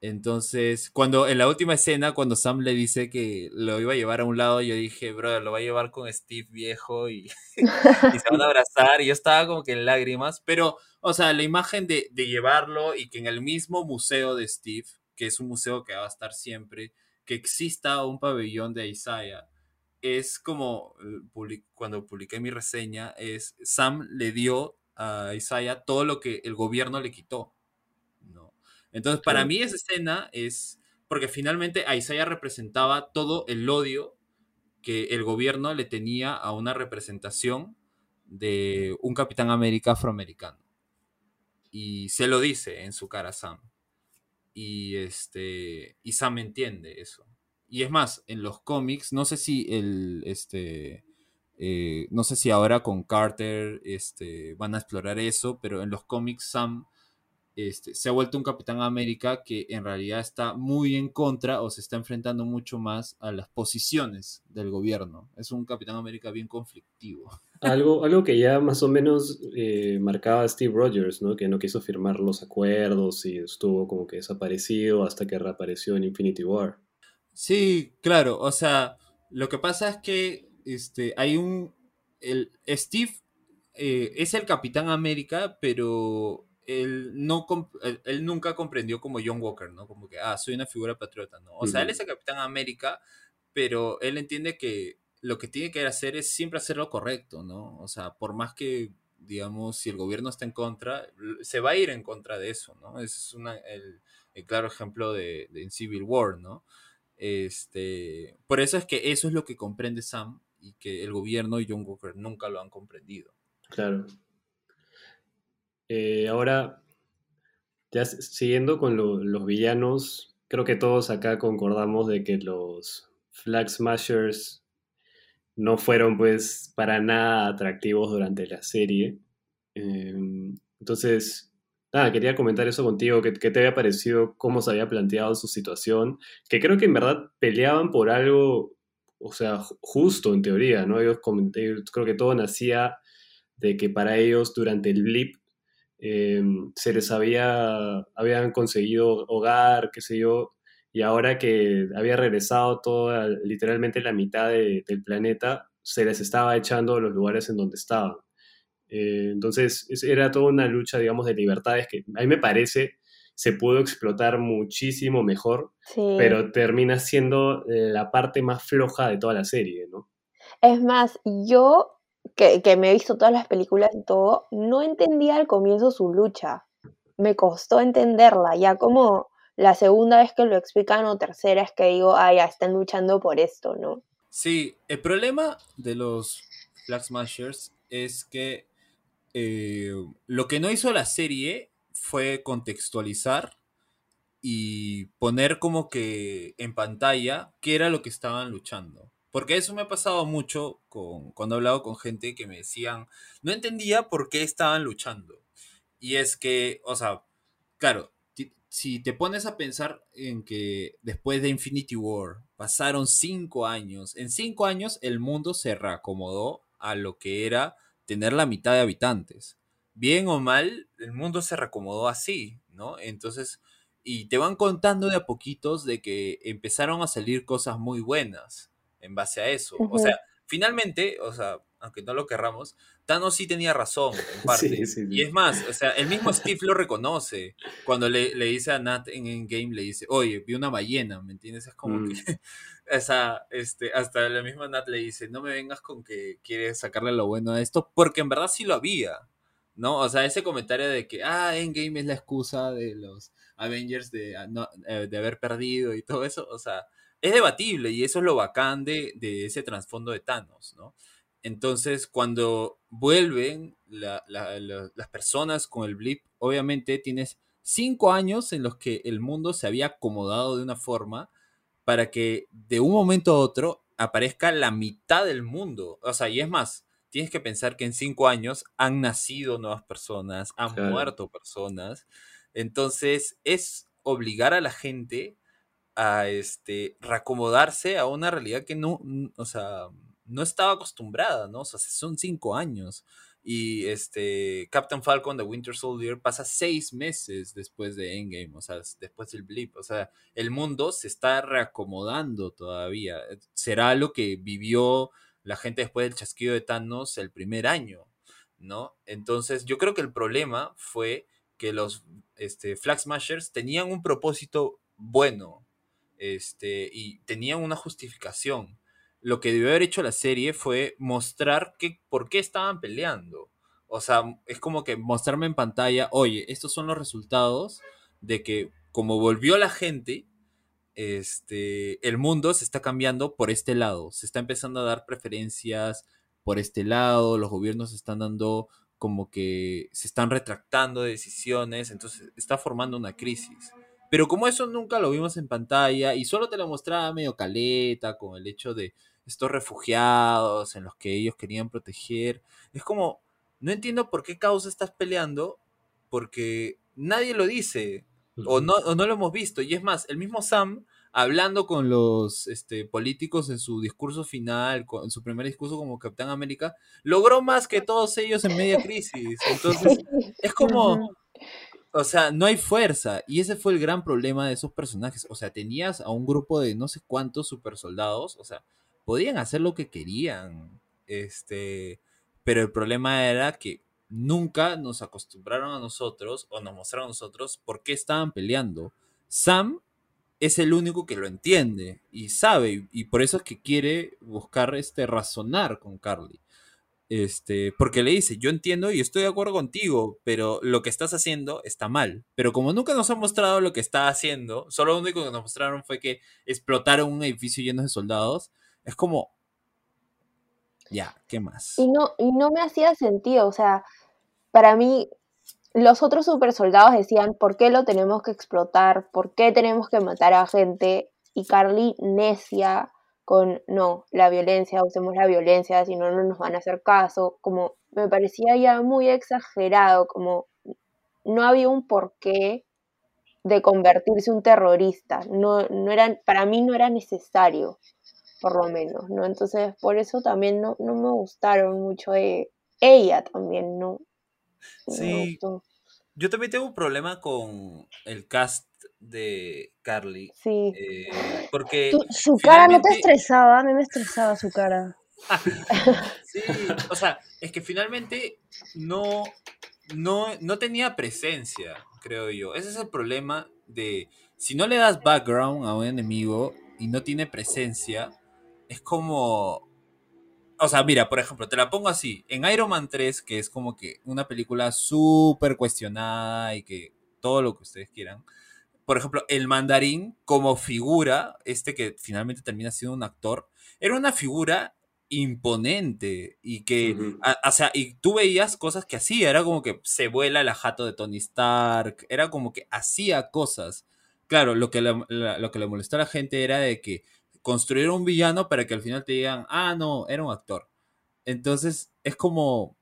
Entonces, cuando en la última escena, cuando Sam le dice que lo iba a llevar a un lado, yo dije, brother, lo va a llevar con Steve viejo y, y se van a abrazar. Y yo estaba como que en lágrimas, pero, o sea, la imagen de, de llevarlo y que en el mismo museo de Steve, que es un museo que va a estar siempre, que exista un pabellón de Isaiah, es como eh, cuando publiqué mi reseña, es Sam le dio a Isaiah todo lo que el gobierno le quitó. ¿no? Entonces, para mí esa escena es porque finalmente a Isaiah representaba todo el odio que el gobierno le tenía a una representación de un Capitán América afroamericano. Y se lo dice en su cara a Sam. Y, este, y Sam entiende eso. Y es más, en los cómics, no sé si el, este, eh, no sé si ahora con Carter este, van a explorar eso, pero en los cómics Sam este, se ha vuelto un Capitán América que en realidad está muy en contra o se está enfrentando mucho más a las posiciones del gobierno. Es un Capitán América bien conflictivo. Algo, algo que ya más o menos eh, marcaba Steve Rogers, ¿no? Que no quiso firmar los acuerdos y estuvo como que desaparecido hasta que reapareció en Infinity War. Sí, claro, o sea, lo que pasa es que este, hay un... El, Steve eh, es el Capitán América, pero él, no, él, él nunca comprendió como John Walker, ¿no? Como que, ah, soy una figura patriota, ¿no? O sea, él es el Capitán América, pero él entiende que lo que tiene que hacer es siempre hacer lo correcto, ¿no? O sea, por más que, digamos, si el gobierno está en contra, se va a ir en contra de eso, ¿no? Ese es una, el, el claro ejemplo de, de Civil War, ¿no? Este, por eso es que eso es lo que comprende Sam y que el gobierno y John Walker nunca lo han comprendido. Claro. Eh, ahora, ya siguiendo con los villanos, creo que todos acá concordamos de que los Flag Smashers no fueron pues para nada atractivos durante la serie. Em, entonces, nada, quería comentar eso contigo, que, te había parecido cómo se había planteado su situación, que creo que en verdad peleaban por algo, o sea, justo en teoría, ¿no? Creo que todo nacía de que para ellos durante el blip em, se les había, habían conseguido hogar, qué sé yo, y ahora que había regresado toda, literalmente la mitad del planeta, se les estaba echando los lugares en donde estaban. Eh, entonces, era toda una lucha, digamos, de libertades que a mí me parece se pudo explotar muchísimo mejor, pero termina siendo la parte más floja de toda la serie, ¿no? Es más, yo, que, que me he visto todas las películas y todo, no entendía al comienzo su lucha. Me costó entenderla, ya como la segunda vez que lo explican o tercera es que digo, ah, ya están luchando por esto, ¿no? Sí, el problema de los Flag Smashers es que eh, lo que no hizo la serie fue contextualizar y poner como que en pantalla qué era lo que estaban luchando. Porque eso me ha pasado mucho con, cuando he hablado con gente que me decían, no entendía por qué estaban luchando. Y es que, o sea, claro, si te pones a pensar en que después de Infinity War pasaron cinco años, en cinco años el mundo se reacomodó a lo que era tener la mitad de habitantes. Bien o mal, el mundo se recomodó así, ¿no? Entonces, y te van contando de a poquitos de que empezaron a salir cosas muy buenas en base a eso. O sea, finalmente, o sea, aunque no lo querramos, Thanos sí tenía razón, en parte. Y es más, o sea, el mismo Steve lo reconoce. Cuando le, dice a Nat en Endgame, le dice, oye, vi una ballena, ¿me entiendes? Es como que, mm. esa, este, hasta la misma Nat le dice, no me vengas con que quieres sacarle lo bueno a esto, porque en verdad sí lo había, ¿no? O sea, ese comentario de que, ah, Endgame es la excusa de los Avengers de, ah, eh, de haber perdido y todo eso, o sea, es debatible y eso es lo bacán de, ese trasfondo de Thanos, ¿no? Entonces, cuando vuelven las personas con el blip, obviamente tienes cinco años en los que el mundo se había acomodado de una forma para que de un momento a otro aparezca la mitad del mundo. O sea, y es más, tienes que pensar que en cinco años han nacido nuevas personas, han muerto personas. Entonces, es obligar a la gente a este, reacomodarse a una realidad que no, o sea, no estaba acostumbrada, ¿no? O sea, son cinco años. Y este Captain Falcon de Winter Soldier pasa seis meses después de Endgame, o sea, después del blip. O sea, el mundo se está reacomodando todavía. Será lo que vivió la gente después del chasquido de Thanos el primer año, ¿no? Entonces, yo creo que el problema fue que los este, Flag Smashers tenían un propósito bueno este, y tenían una justificación lo que debió haber hecho la serie fue mostrar que, por qué estaban peleando. O sea, es como que mostrarme en pantalla, oye, estos son los resultados de que como volvió la gente, este, el mundo se está cambiando por este lado. Se está empezando a dar preferencias por este lado, los gobiernos están dando como que se están retractando de decisiones, entonces está formando una crisis. Pero como eso nunca lo vimos en pantalla y solo te lo mostraba medio caleta con el hecho de estos refugiados en los que ellos querían proteger. Es como, no entiendo por qué causa estás peleando, porque nadie lo dice, o no, no lo hemos visto. Y es más, el mismo Sam, hablando con los este, políticos en su discurso final, en su primer discurso como Capitán América, logró más que todos ellos en media crisis. Entonces, es como... O sea, no hay fuerza. Y ese fue el gran problema de esos personajes. O sea, tenías a un grupo de no sé cuántos super soldados. O sea, podían hacer lo que querían. Este, pero el problema era que nunca nos acostumbraron a nosotros o nos mostraron a nosotros por qué estaban peleando. Sam es el único que lo entiende y sabe y por eso es que quiere buscar este razonar con Carly. Este, porque le dice, yo entiendo y estoy de acuerdo contigo, pero lo que estás haciendo está mal. Pero como nunca nos han mostrado lo que está haciendo, solo lo único que nos mostraron fue que explotaron un edificio lleno de soldados, es como, Ya, ¿qué más? Y no, no me hacía sentido, o sea, para mí los otros super soldados decían, ¿por qué lo tenemos que explotar? ¿Por qué tenemos que matar a gente? Y Carly necia con, no, la violencia, usemos la violencia, si no, no nos van a hacer caso. Como me parecía ya muy exagerado, como no había un porqué de convertirse un terrorista. No, no era, para mí no era necesario, por lo menos, ¿no? Entonces, por eso también no, no me gustaron mucho de ella también, ¿no? Sí, gustó. yo también tengo un problema con el cast de Carly. Sí. eh, porque Tu- su cara no te estresaba, a mí me estresaba su cara. Sí, o sea, es que finalmente no, no, no tenía presencia, creo yo. Ese es el problema de si no le das background a un enemigo y no tiene presencia, es como... O sea, mira, por ejemplo, te la pongo así. En Iron Man 3, que es como que una película súper cuestionada y que todo lo que ustedes quieran. Por ejemplo, el mandarín como figura, este que finalmente termina siendo un actor, era una figura imponente y que, a- o sea, y tú veías cosas que hacía, era como que se vuela la jato de Tony Stark, era como que hacía cosas. Claro, lo que le, la- lo que le molestó a la gente era de que construyeron un villano para que al final te digan, ah, no, era un actor. Entonces, es como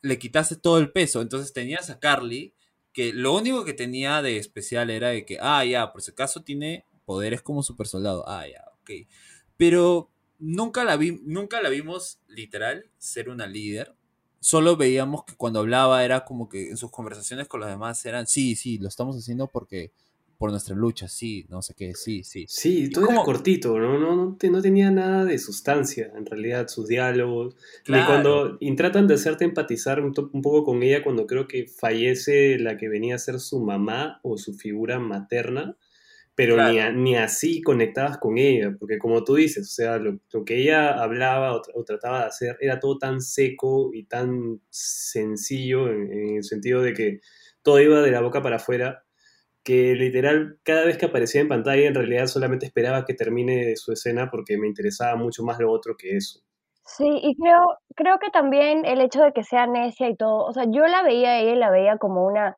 le quitaste todo el peso. Entonces tenías a Carly, que lo único que tenía de especial era de que, ah, ya, por si acaso tiene poderes como super soldado. Ah, ya, ok. Pero nunca la, vi, nunca la vimos literal ser una líder. Solo veíamos que cuando hablaba era como que en sus conversaciones con los demás eran, sí, sí, lo estamos haciendo porque por nuestra lucha, sí, no sé qué, sí, sí. Sí, todo era cortito, ¿no? No, no, te- no tenía nada de sustancia, en realidad, sus diálogos. Ni Claro. cuando y tratan de hacerte empatizar un, un poco con ella cuando creo que fallece la que venía a ser su mamá o su figura materna, pero ni, Claro. a- ni así conectabas con ella, porque como tú dices, o sea, lo, lo que ella hablaba o, tra- o trataba de hacer era todo tan seco y tan sencillo en, en el sentido de que todo iba de la boca para afuera que literal cada vez que aparecía en pantalla en realidad solamente esperaba que termine su escena porque me interesaba mucho más lo otro que eso. Sí, y creo, creo que también el hecho de que sea necia y todo, o sea, yo la veía ella la veía como una,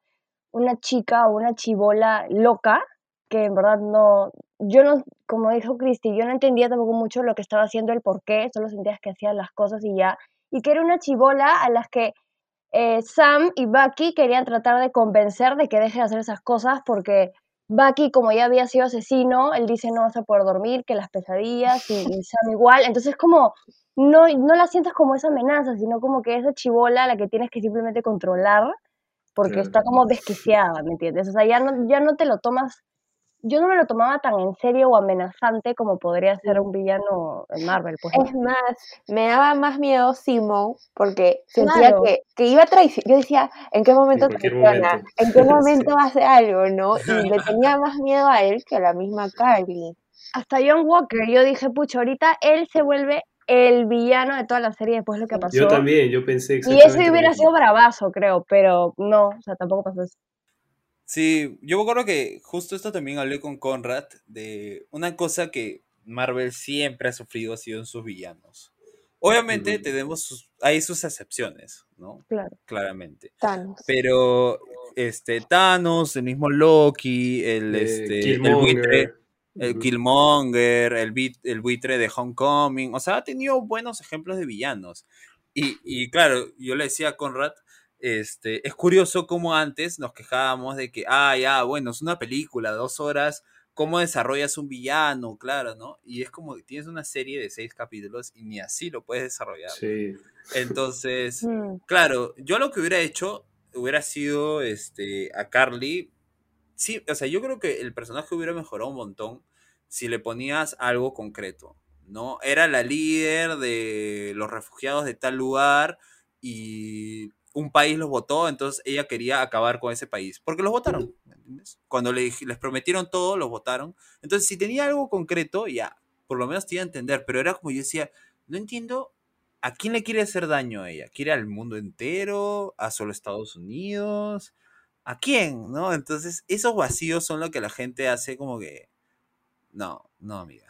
una chica o una chibola loca, que en verdad no, yo no, como dijo Cristi, yo no entendía tampoco mucho lo que estaba haciendo, el por qué, solo sentías que hacía las cosas y ya, y que era una chibola a las que eh, Sam y Bucky querían tratar de convencer de que deje de hacer esas cosas porque Bucky, como ya había sido asesino, él dice no vas a poder dormir, que las pesadillas, y, y Sam igual. Entonces, como no, no la sientas como esa amenaza, sino como que esa chibola a la que tienes que simplemente controlar porque Claro. está como desquiciada, ¿me entiendes? O sea, ya no, ya no te lo tomas. Yo no me lo tomaba tan en serio o amenazante como podría ser un villano en Marvel, pues. Es más, me daba más miedo Simo porque sentía Claro. que, que iba a traicionar. Yo decía, ¿en qué momento traiciona? momento. ¿En qué Sí. momento hace algo, no? Y le tenía más miedo a él que a la misma Carly. hasta John Walker, yo dije, pucha, ahorita él se vuelve el villano de toda la serie después de lo que pasó. Yo también, yo pensé y eso hubiera sido bravazo, creo, pero no, o sea, tampoco pasó eso. Sí, yo me acuerdo que justo esto también hablé con Conrad de una cosa que Marvel siempre ha sufrido ha sido en sus villanos. Obviamente tenemos sus, hay sus excepciones, ¿no? Claro. Claramente. Thanos. Pero este Thanos, el mismo Loki, el Eh, este el buitre, el. Killmonger, el, bit- el buitre de Homecoming, o sea, ha tenido buenos ejemplos de villanos. Y, y claro, yo le decía a Conrad, este, es curioso cómo antes nos quejábamos de que, ah, ya, bueno, es una película, dos horas, ¿cómo desarrollas un villano? Claro, ¿no? Y es como que tienes una serie de seis capítulos y ni así lo puedes desarrollar. Sí. Entonces, Mm, Claro, yo lo que hubiera hecho hubiera sido este a Carly. Sí, o sea, yo creo que el personaje hubiera mejorado un montón si le ponías algo concreto, ¿no? Era la líder de los refugiados de tal lugar y un país los votó, entonces ella quería acabar con ese país, porque los votaron, ¿me entiendes? Cuando les prometieron todo, los votaron. Entonces, si tenía algo concreto, ya, por lo menos te iba a entender, pero era como yo decía, no entiendo ¿A quién le quiere hacer daño a ella? ¿Quiere al mundo entero? ¿A solo Estados Unidos? ¿A quién? ¿No? Entonces, esos vacíos son lo que la gente hace como que. No, no, amiga.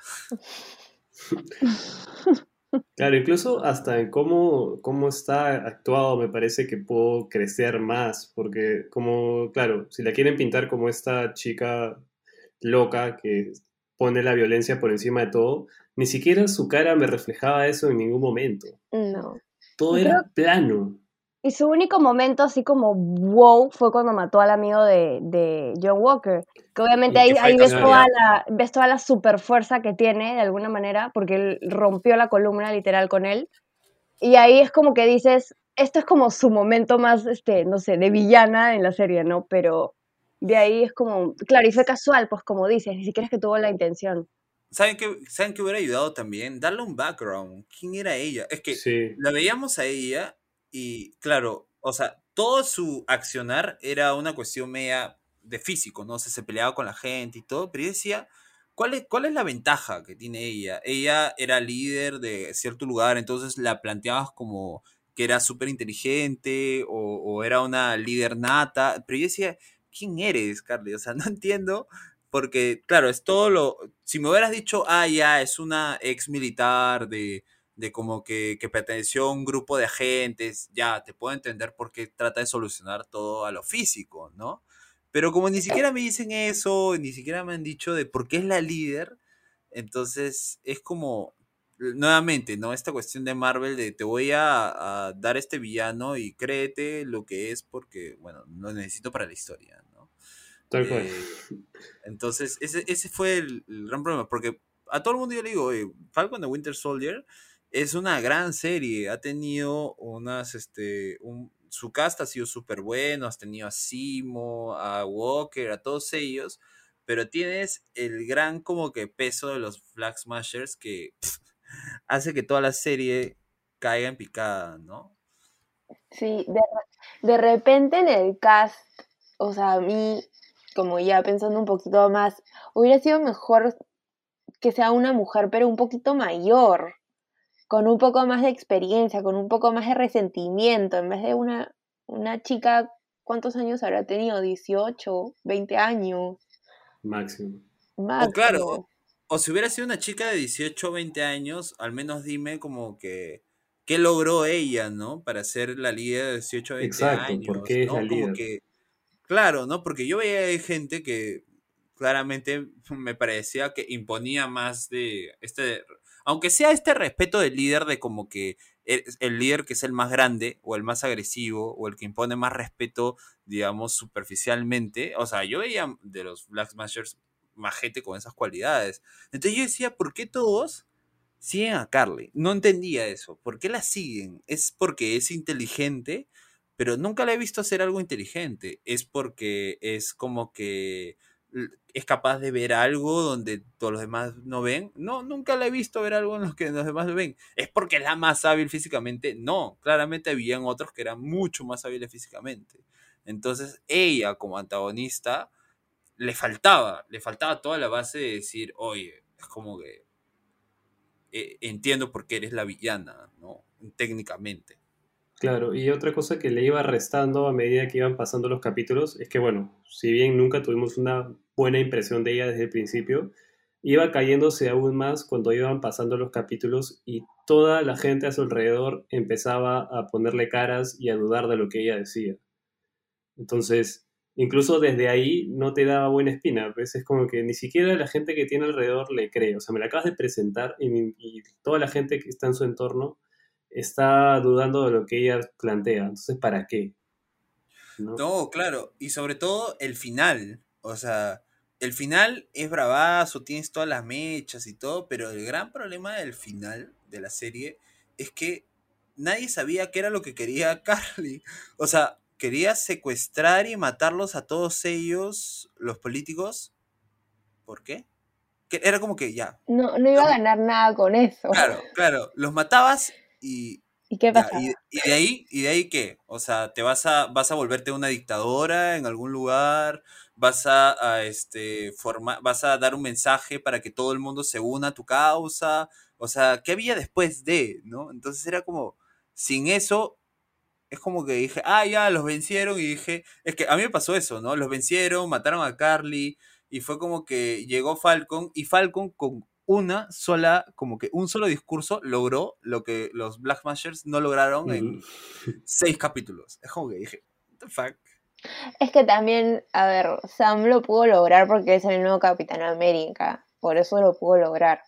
Claro, incluso hasta en cómo, cómo está actuado me parece que puedo crecer más, porque como, claro, si la quieren pintar como esta chica loca que pone la violencia por encima de todo, ni siquiera su cara me reflejaba eso en ningún momento. No. Todo Creo- era plano. Y su único momento así como wow fue cuando mató al amigo de, de John Walker. Que obviamente ahí, que ahí ves, toda la, ves toda la super fuerza que tiene de alguna manera, porque él rompió la columna literal con él. Y ahí es como que dices, esto es como su momento más, este, no sé, de villana en la serie, ¿no? Pero de ahí es como, claro, y fue casual, pues como dices, ni siquiera es que tuvo la intención. ¿Saben qué, ¿Saben qué hubiera ayudado también? Darle un background. ¿Quién era ella? Es que Sí, la veíamos a ella y, claro, o sea, todo su accionar era una cuestión media de físico, ¿no? O se peleaba con la gente y todo, pero yo decía, ¿cuál es, cuál es la ventaja que tiene ella? Ella era líder de cierto lugar, entonces la planteabas como que era súper inteligente o, o era una líder nata, pero yo decía, ¿quién eres, Carly? O sea, no entiendo, porque, claro, es todo lo... Si me hubieras dicho, ah, ya, es una ex militar de de como que, que perteneció a un grupo de agentes, ya, te puedo entender por qué trata de solucionar todo a lo físico, ¿no? Pero como ni siquiera me dicen eso, ni siquiera me han dicho de por qué es la líder, entonces es como, nuevamente, ¿no? Esta cuestión de Marvel de te voy a, a dar este villano y créete lo que es porque, bueno, lo necesito para la historia, ¿no? tal cual. Eh, entonces, ese, ese fue el, el gran problema, porque a todo el mundo yo le digo, "Oye, Falcon the Winter Soldier es una gran serie, ha tenido unas, este, un, su cast ha sido súper bueno, has tenido a Simo, a Walker, a todos ellos, pero tienes el gran como que peso de los Flag Smashers que hace que toda la serie caiga en picada, ¿no? Sí, de, de repente en el cast, o sea, a mí, como ya pensando un poquito más, hubiera sido mejor que sea una mujer, pero un poquito mayor, con un poco más de experiencia, con un poco más de resentimiento, en vez de una, una chica, ¿cuántos años habrá tenido? ¿18? ¿20 años? Máximo. Máximo. claro, O si hubiera sido una chica de 18 o 20 años, al menos dime como que qué logró ella, ¿no? Para ser la líder de 18 o 20 Exacto, años. ¿por qué es ¿no? la Como líder? que, claro, ¿no? Porque yo veía gente que claramente me parecía que imponía más de este, aunque sea este respeto del líder de como que el, líder que es el más grande o el más agresivo o el que impone más respeto, digamos, superficialmente. O sea, yo veía de los Black Smashers más gente con esas cualidades. Entonces yo decía, ¿por qué todos siguen a Carly? No entendía eso. ¿Por qué la siguen? ¿Es porque es inteligente? Pero nunca la he visto hacer algo inteligente. Es porque es como que es capaz de ver algo donde todos los demás no ven. No, nunca la he visto ver algo en lo que los demás ven. ¿Es porque es la más hábil físicamente? No, claramente habían otros que eran mucho más hábiles físicamente. Entonces ella como antagonista le faltaba, le faltaba toda la base de decir, oye, es como que eh, entiendo por qué eres la villana, ¿no? Técnicamente. Claro, y otra cosa que le iba restando a medida que iban pasando los capítulos es que, bueno, si bien nunca tuvimos una buena impresión de ella desde el principio, iba cayéndose aún más cuando iban pasando los capítulos y toda la gente a su alrededor empezaba a ponerle caras y a dudar de lo que ella decía. Entonces, incluso desde ahí no te daba buena espina, pues es como que ni siquiera la gente que tiene alrededor le cree, o sea, me la acabas de presentar y, toda la gente que está en su entorno está dudando de lo que ella plantea. Entonces, ¿para qué? No, claro. Y sobre todo el final. O sea, el final es bravazo, tienes todas las mechas y todo, pero el gran problema del final de la serie es que nadie sabía qué era lo que quería Carly. O sea, quería secuestrar y matarlos a todos ellos, los políticos. ¿Por qué? Que era como que ya. No, no iba a ganar nada con eso. Claro, claro. Los matabas y, ¿Y qué pasa? Y, y, de ahí, ¿Y de ahí qué? O sea, ¿te vas a, vas a volverte una dictadora en algún lugar? ¿Vas a, a este, forma, vas a dar un mensaje para que todo el mundo se una a tu causa? O sea, ¿qué había después de? ¿no? Entonces era como, sin eso, es como que dije, ah, ya, los vencieron y dije, es que a mí me pasó eso, ¿no? Los vencieron, mataron a Carly y fue como que llegó Falcon y Falcon con una sola, como que un solo discurso logró lo que los Black Mashers no lograron en seis capítulos. Es como que dije, what the fuck. Es que también, a ver, Sam lo pudo lograr porque es el nuevo Capitán América, por eso lo pudo lograr.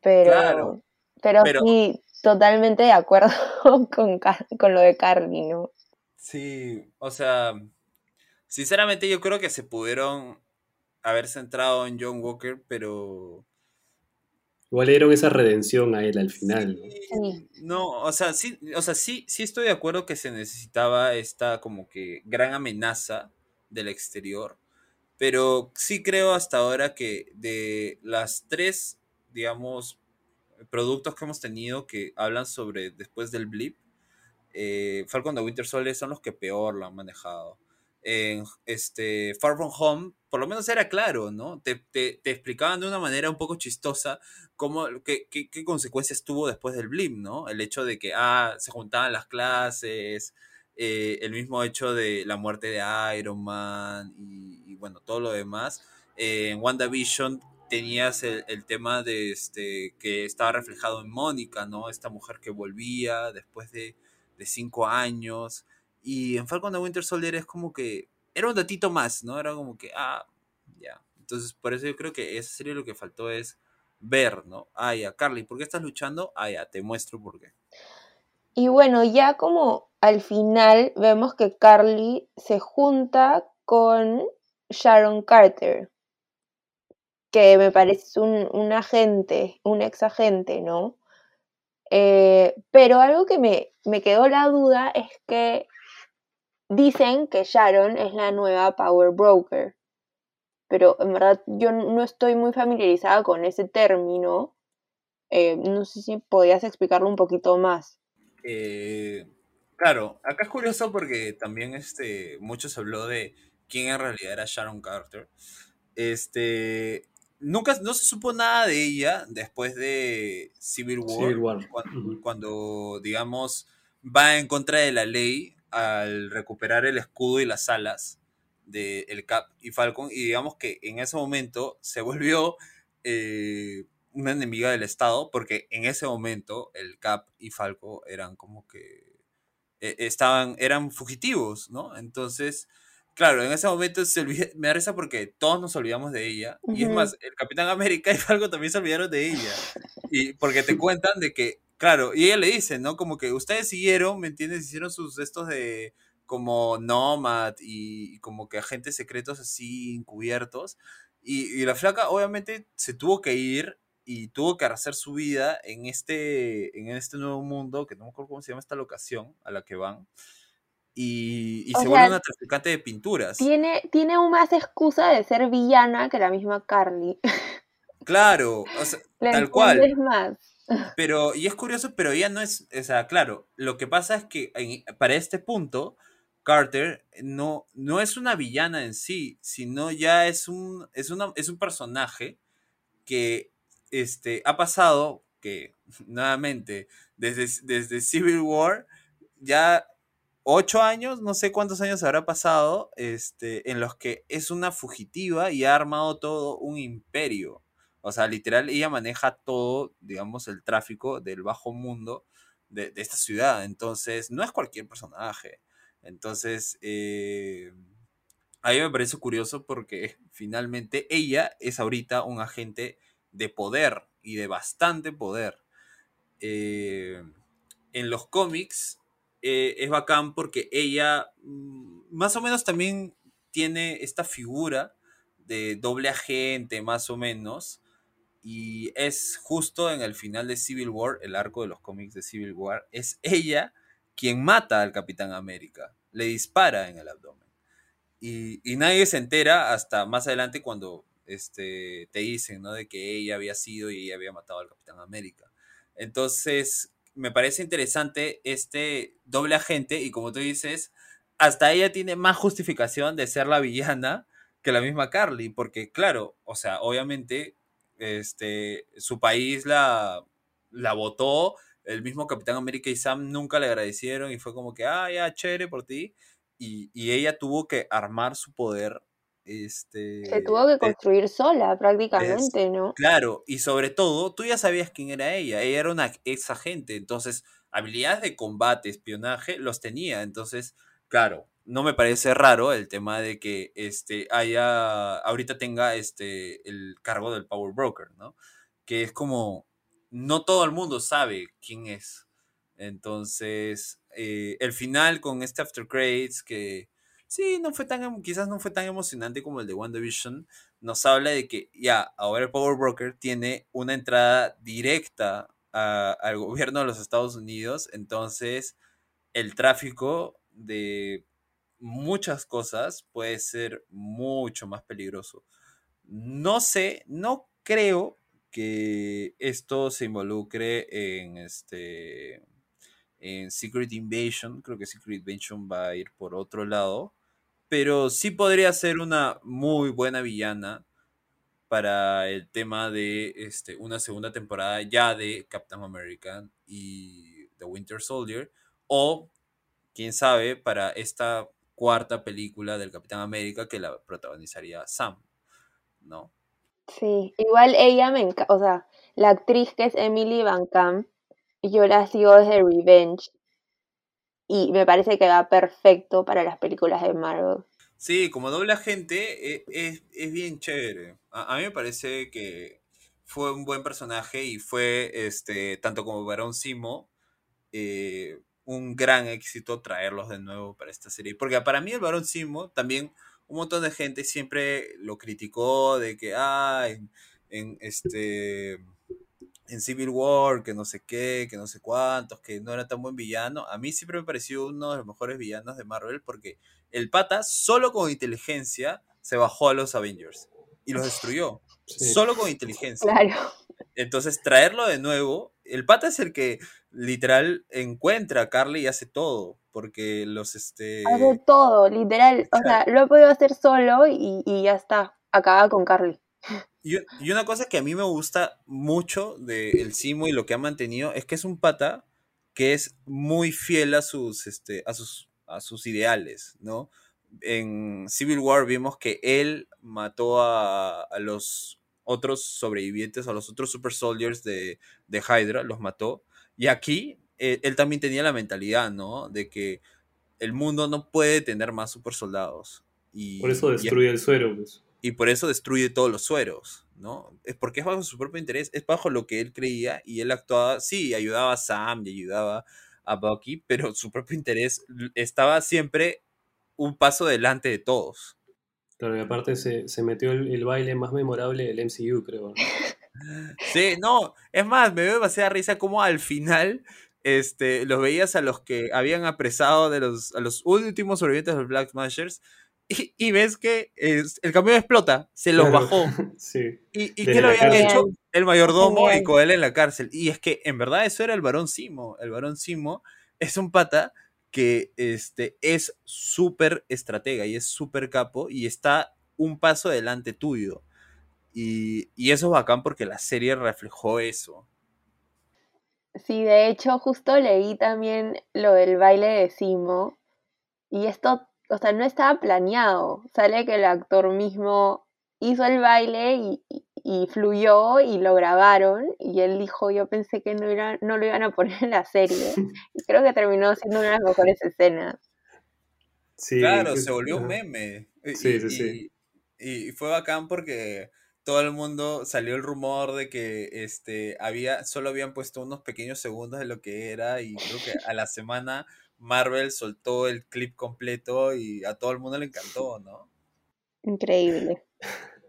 Pero, Claro, pero, pero- sí, totalmente de acuerdo con, con lo de Carly, ¿no? Sí, o sea, sinceramente yo creo que se pudieron haber centrado en John Walker, pero Igual le dieron esa redención a él al final, ¿no? Sí. No, o sea, sí, o sea, sí, sí estoy de acuerdo que se necesitaba esta como que gran amenaza del exterior, pero sí creo hasta ahora que de las tres, digamos, productos que hemos tenido que hablan sobre después del blip, eh, Falcon the Winter Soldier son los que peor lo han manejado. En este, Far From Home, por lo menos era claro, ¿no? Te, te- te explicaban de una manera un poco chistosa cómo, qué, qué- qué consecuencias tuvo después del blip, ¿no? El hecho de que, ah, se juntaban las clases, eh, el mismo hecho de la muerte de Iron Man y, y, bueno, todo lo demás. Eh, en WandaVision tenías el, el tema de este que estaba reflejado en Mónica, ¿no? Esta mujer que volvía después de, de cinco años. Y en Falcon the Winter Soldier es como que era un datito más, ¿no? Era como que, ah, ya. Entonces, por eso yo creo que esa serie lo que faltó es ver, ¿no? Ah, ya, Carly, ¿por qué estás luchando? Ah, ya, te muestro por qué. Y bueno, ya como al final vemos que Carly se junta con Sharon Carter, que me parece un, un agente, un ex agente, ¿no? Eh, pero algo que me, me quedó la duda es que dicen que Sharon es la nueva Power Broker, pero en verdad yo no estoy muy familiarizada con ese término. Eh, no sé si podías explicarlo un poquito más. Eh, claro, acá es curioso porque también este, mucho se habló de quién en realidad era Sharon Carter. Este, nunca, no se supo nada de ella después de Civil War, Civil War. cuando, Ujú. cuando, digamos, va en contra de la ley al recuperar el escudo y las alas de el Cap y Falcon, y digamos que en ese momento se volvió eh, una enemiga del Estado, porque en ese momento el Cap y Falco eran como que eh, estaban, eran fugitivos, ¿no? Entonces, claro, en ese momento se olvida- me da risa porque todos nos olvidamos de ella, y es más, el Capitán América y Falco también se olvidaron de ella, y porque te cuentan de que, claro, y ella le dice, ¿no? Como que ustedes siguieron, ¿me entiendes? Hicieron sus estos de como Nomad y, y como que agentes secretos así encubiertos. Y, y la flaca obviamente se tuvo que ir y tuvo que hacer su vida en este, en este nuevo mundo, que no me acuerdo cómo se llama esta locación a la que van. Y, y se vuelve sea, una traficante de pinturas. Tiene, tiene aún más excusa de ser villana que la misma Carly. Claro, o sea, tal cual. más. Pero, y es curioso, pero ella no es, o sea, claro, lo que pasa es que para este punto, Carter no, no es una villana en sí, sino ya es un, es es un personaje que este, ha pasado, que nuevamente, desde, desde Civil War, ya ocho años, no sé cuántos años habrá pasado, este, en los que es una fugitiva y ha armado todo un imperio. O sea, literal, ella maneja todo, digamos, el tráfico del bajo mundo de, esta ciudad. Entonces, no es cualquier personaje. Entonces, eh, a mí me parece curioso porque finalmente ella es ahorita un agente de poder y de bastante poder. Eh, en los cómics eh, es bacán porque ella mm, más o menos también tiene esta figura de doble agente, más o menos. Y es justo en el final de Civil War, el arco de los cómics de Civil War, es ella quien mata al Capitán América, le dispara en el abdomen. Y, y nadie se entera hasta más adelante cuando este, te dicen ¿no? de que ella había sido y ella había matado al Capitán América. Entonces, me parece interesante este doble agente y como tú dices, hasta ella tiene más justificación de ser la villana que la misma Carly, porque claro, o sea, obviamente este, su país la, la votó, el mismo Capitán América y Sam nunca le agradecieron y fue como que, ah, ya, chévere por ti. Y, y ella tuvo que armar su poder Este, Se tuvo que construir sola prácticamente, ¿no? Claro, y sobre todo, tú ya sabías quién era ella. Ella era una ex agente, entonces habilidades de combate, espionaje, los tenía. Entonces, claro, no me parece raro el tema de que este haya ahorita tenga este el cargo del Power Broker, ¿no? Que es como no todo el mundo sabe quién es. Entonces, eh, el final con este After Credits que sí, no fue tan, em- quizás no fue tan emocionante como el de WandaVision, nos habla de que ya, ahora el Power Broker tiene una entrada directa a- al gobierno de los Estados Unidos, entonces el tráfico de muchas cosas puede ser mucho más peligroso. No sé, no creo que esto se involucre en este en Secret Invasion, creo que Secret Invasion va a ir por otro lado, pero sí podría ser una muy buena villana para el tema de este, una segunda temporada ya de Captain America y The Winter Soldier, o quién sabe, para esta cuarta película del Capitán América que la protagonizaría Sam, ¿no? Sí, igual ella me encanta, o sea, la actriz que es Emily Van Camp, yo la sigo desde Revenge y me parece que va perfecto para las películas de Marvel. Sí, como doble agente eh, es, es bien chévere. A, a mí me parece que fue un buen personaje y fue, este, tanto como Barón Simo, eh, un gran éxito traerlos de nuevo para esta serie. Porque para mí el Barón Simo también un montón de gente siempre lo criticó de que, ah, en, en, este, en Civil War, que no sé qué, que no sé cuántos, que no era tan buen villano. A mí siempre me pareció uno de los mejores villanos de Marvel porque el pata, solo con inteligencia, se bajó a los Avengers y los destruyó. Sí. Solo con inteligencia. Claro, Entonces, traerlo de nuevo, el pata es el que literal encuentra a Carly y hace todo. Porque los este. hace todo, literal, o sea, lo he podido hacer solo y, y ya está, acaba con Carly. Y, y una cosa que a mí me gusta mucho del Simo y lo que ha mantenido es que es un pata que es muy fiel a sus, este, a sus, a sus ideales, ¿no? En Civil War vimos que él mató a, a los otros sobrevivientes, a los otros super soldiers de, de Hydra, los mató. Y aquí eh, él también tenía la mentalidad, ¿no? De que el mundo no puede tener más super soldados. Y, Por eso y- destruye el suero, pues. y por eso destruye todos los sueros, ¿no? Es porque es bajo su propio interés, es bajo lo que él creía y él actuaba, sí, ayudaba a Sam y ayudaba a Bucky, pero su propio interés estaba siempre un paso delante de todos. Claro, y aparte se, se metió el, el baile más memorable del MCU, creo. Sí, no, es más, me dio demasiada risa como al final este, los veías a los que habían apresado de los, a los últimos sobrevivientes de los Black Smashers y, y ves que es- el camión explota, se los Claro. bajó. Sí. ¿Y, y qué lo habían cárcel. hecho? El mayordomo y él en la cárcel. Y es que en verdad eso era el varón Simo. El varón Simo es un pata que este, es súper estratega y es súper capo y está un paso delante tuyo. Y, y eso es bacán porque la serie reflejó eso. Sí, de hecho, justo leí también lo del baile de Simo y esto, o sea, no estaba planeado. Sale que el actor mismo hizo el baile y, y- y fluyó y lo grabaron y él dijo, yo pensé que no, era, no lo iban a poner en la serie y creo que terminó siendo una de las mejores escenas. Sí, claro, se volvió un meme. Y, Sí, y- sí, sí. y- y fue bacán porque todo el mundo salió el rumor de que este había solo habían puesto unos pequeños segundos de lo que era y creo que a la semana Marvel soltó el clip completo y a todo el mundo le encantó, ¿no? Increíble.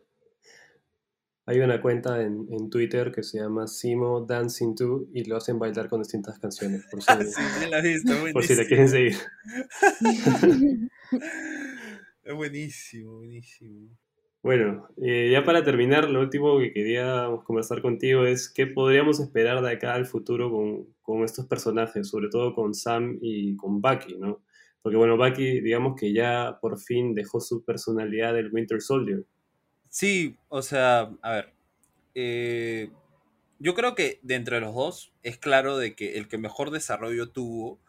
Hay una cuenta en, en Twitter que se llama Simo Dancing 2 y lo hacen bailar con distintas canciones. Por si, sí, sí la he visto, por si la quieren seguir. Es buenísimo, buenísimo. Bueno, eh, ya para terminar, lo último que queríamos conversar contigo es qué podríamos esperar de acá al futuro con, con estos personajes, sobre todo con Sam y con Bucky, ¿no? Porque bueno, Bucky, digamos que ya por fin dejó su personalidad del Winter Soldier. Sí, o sea, a ver, eh, yo creo que de entre los dos es claro de que el que mejor desarrollo tuvo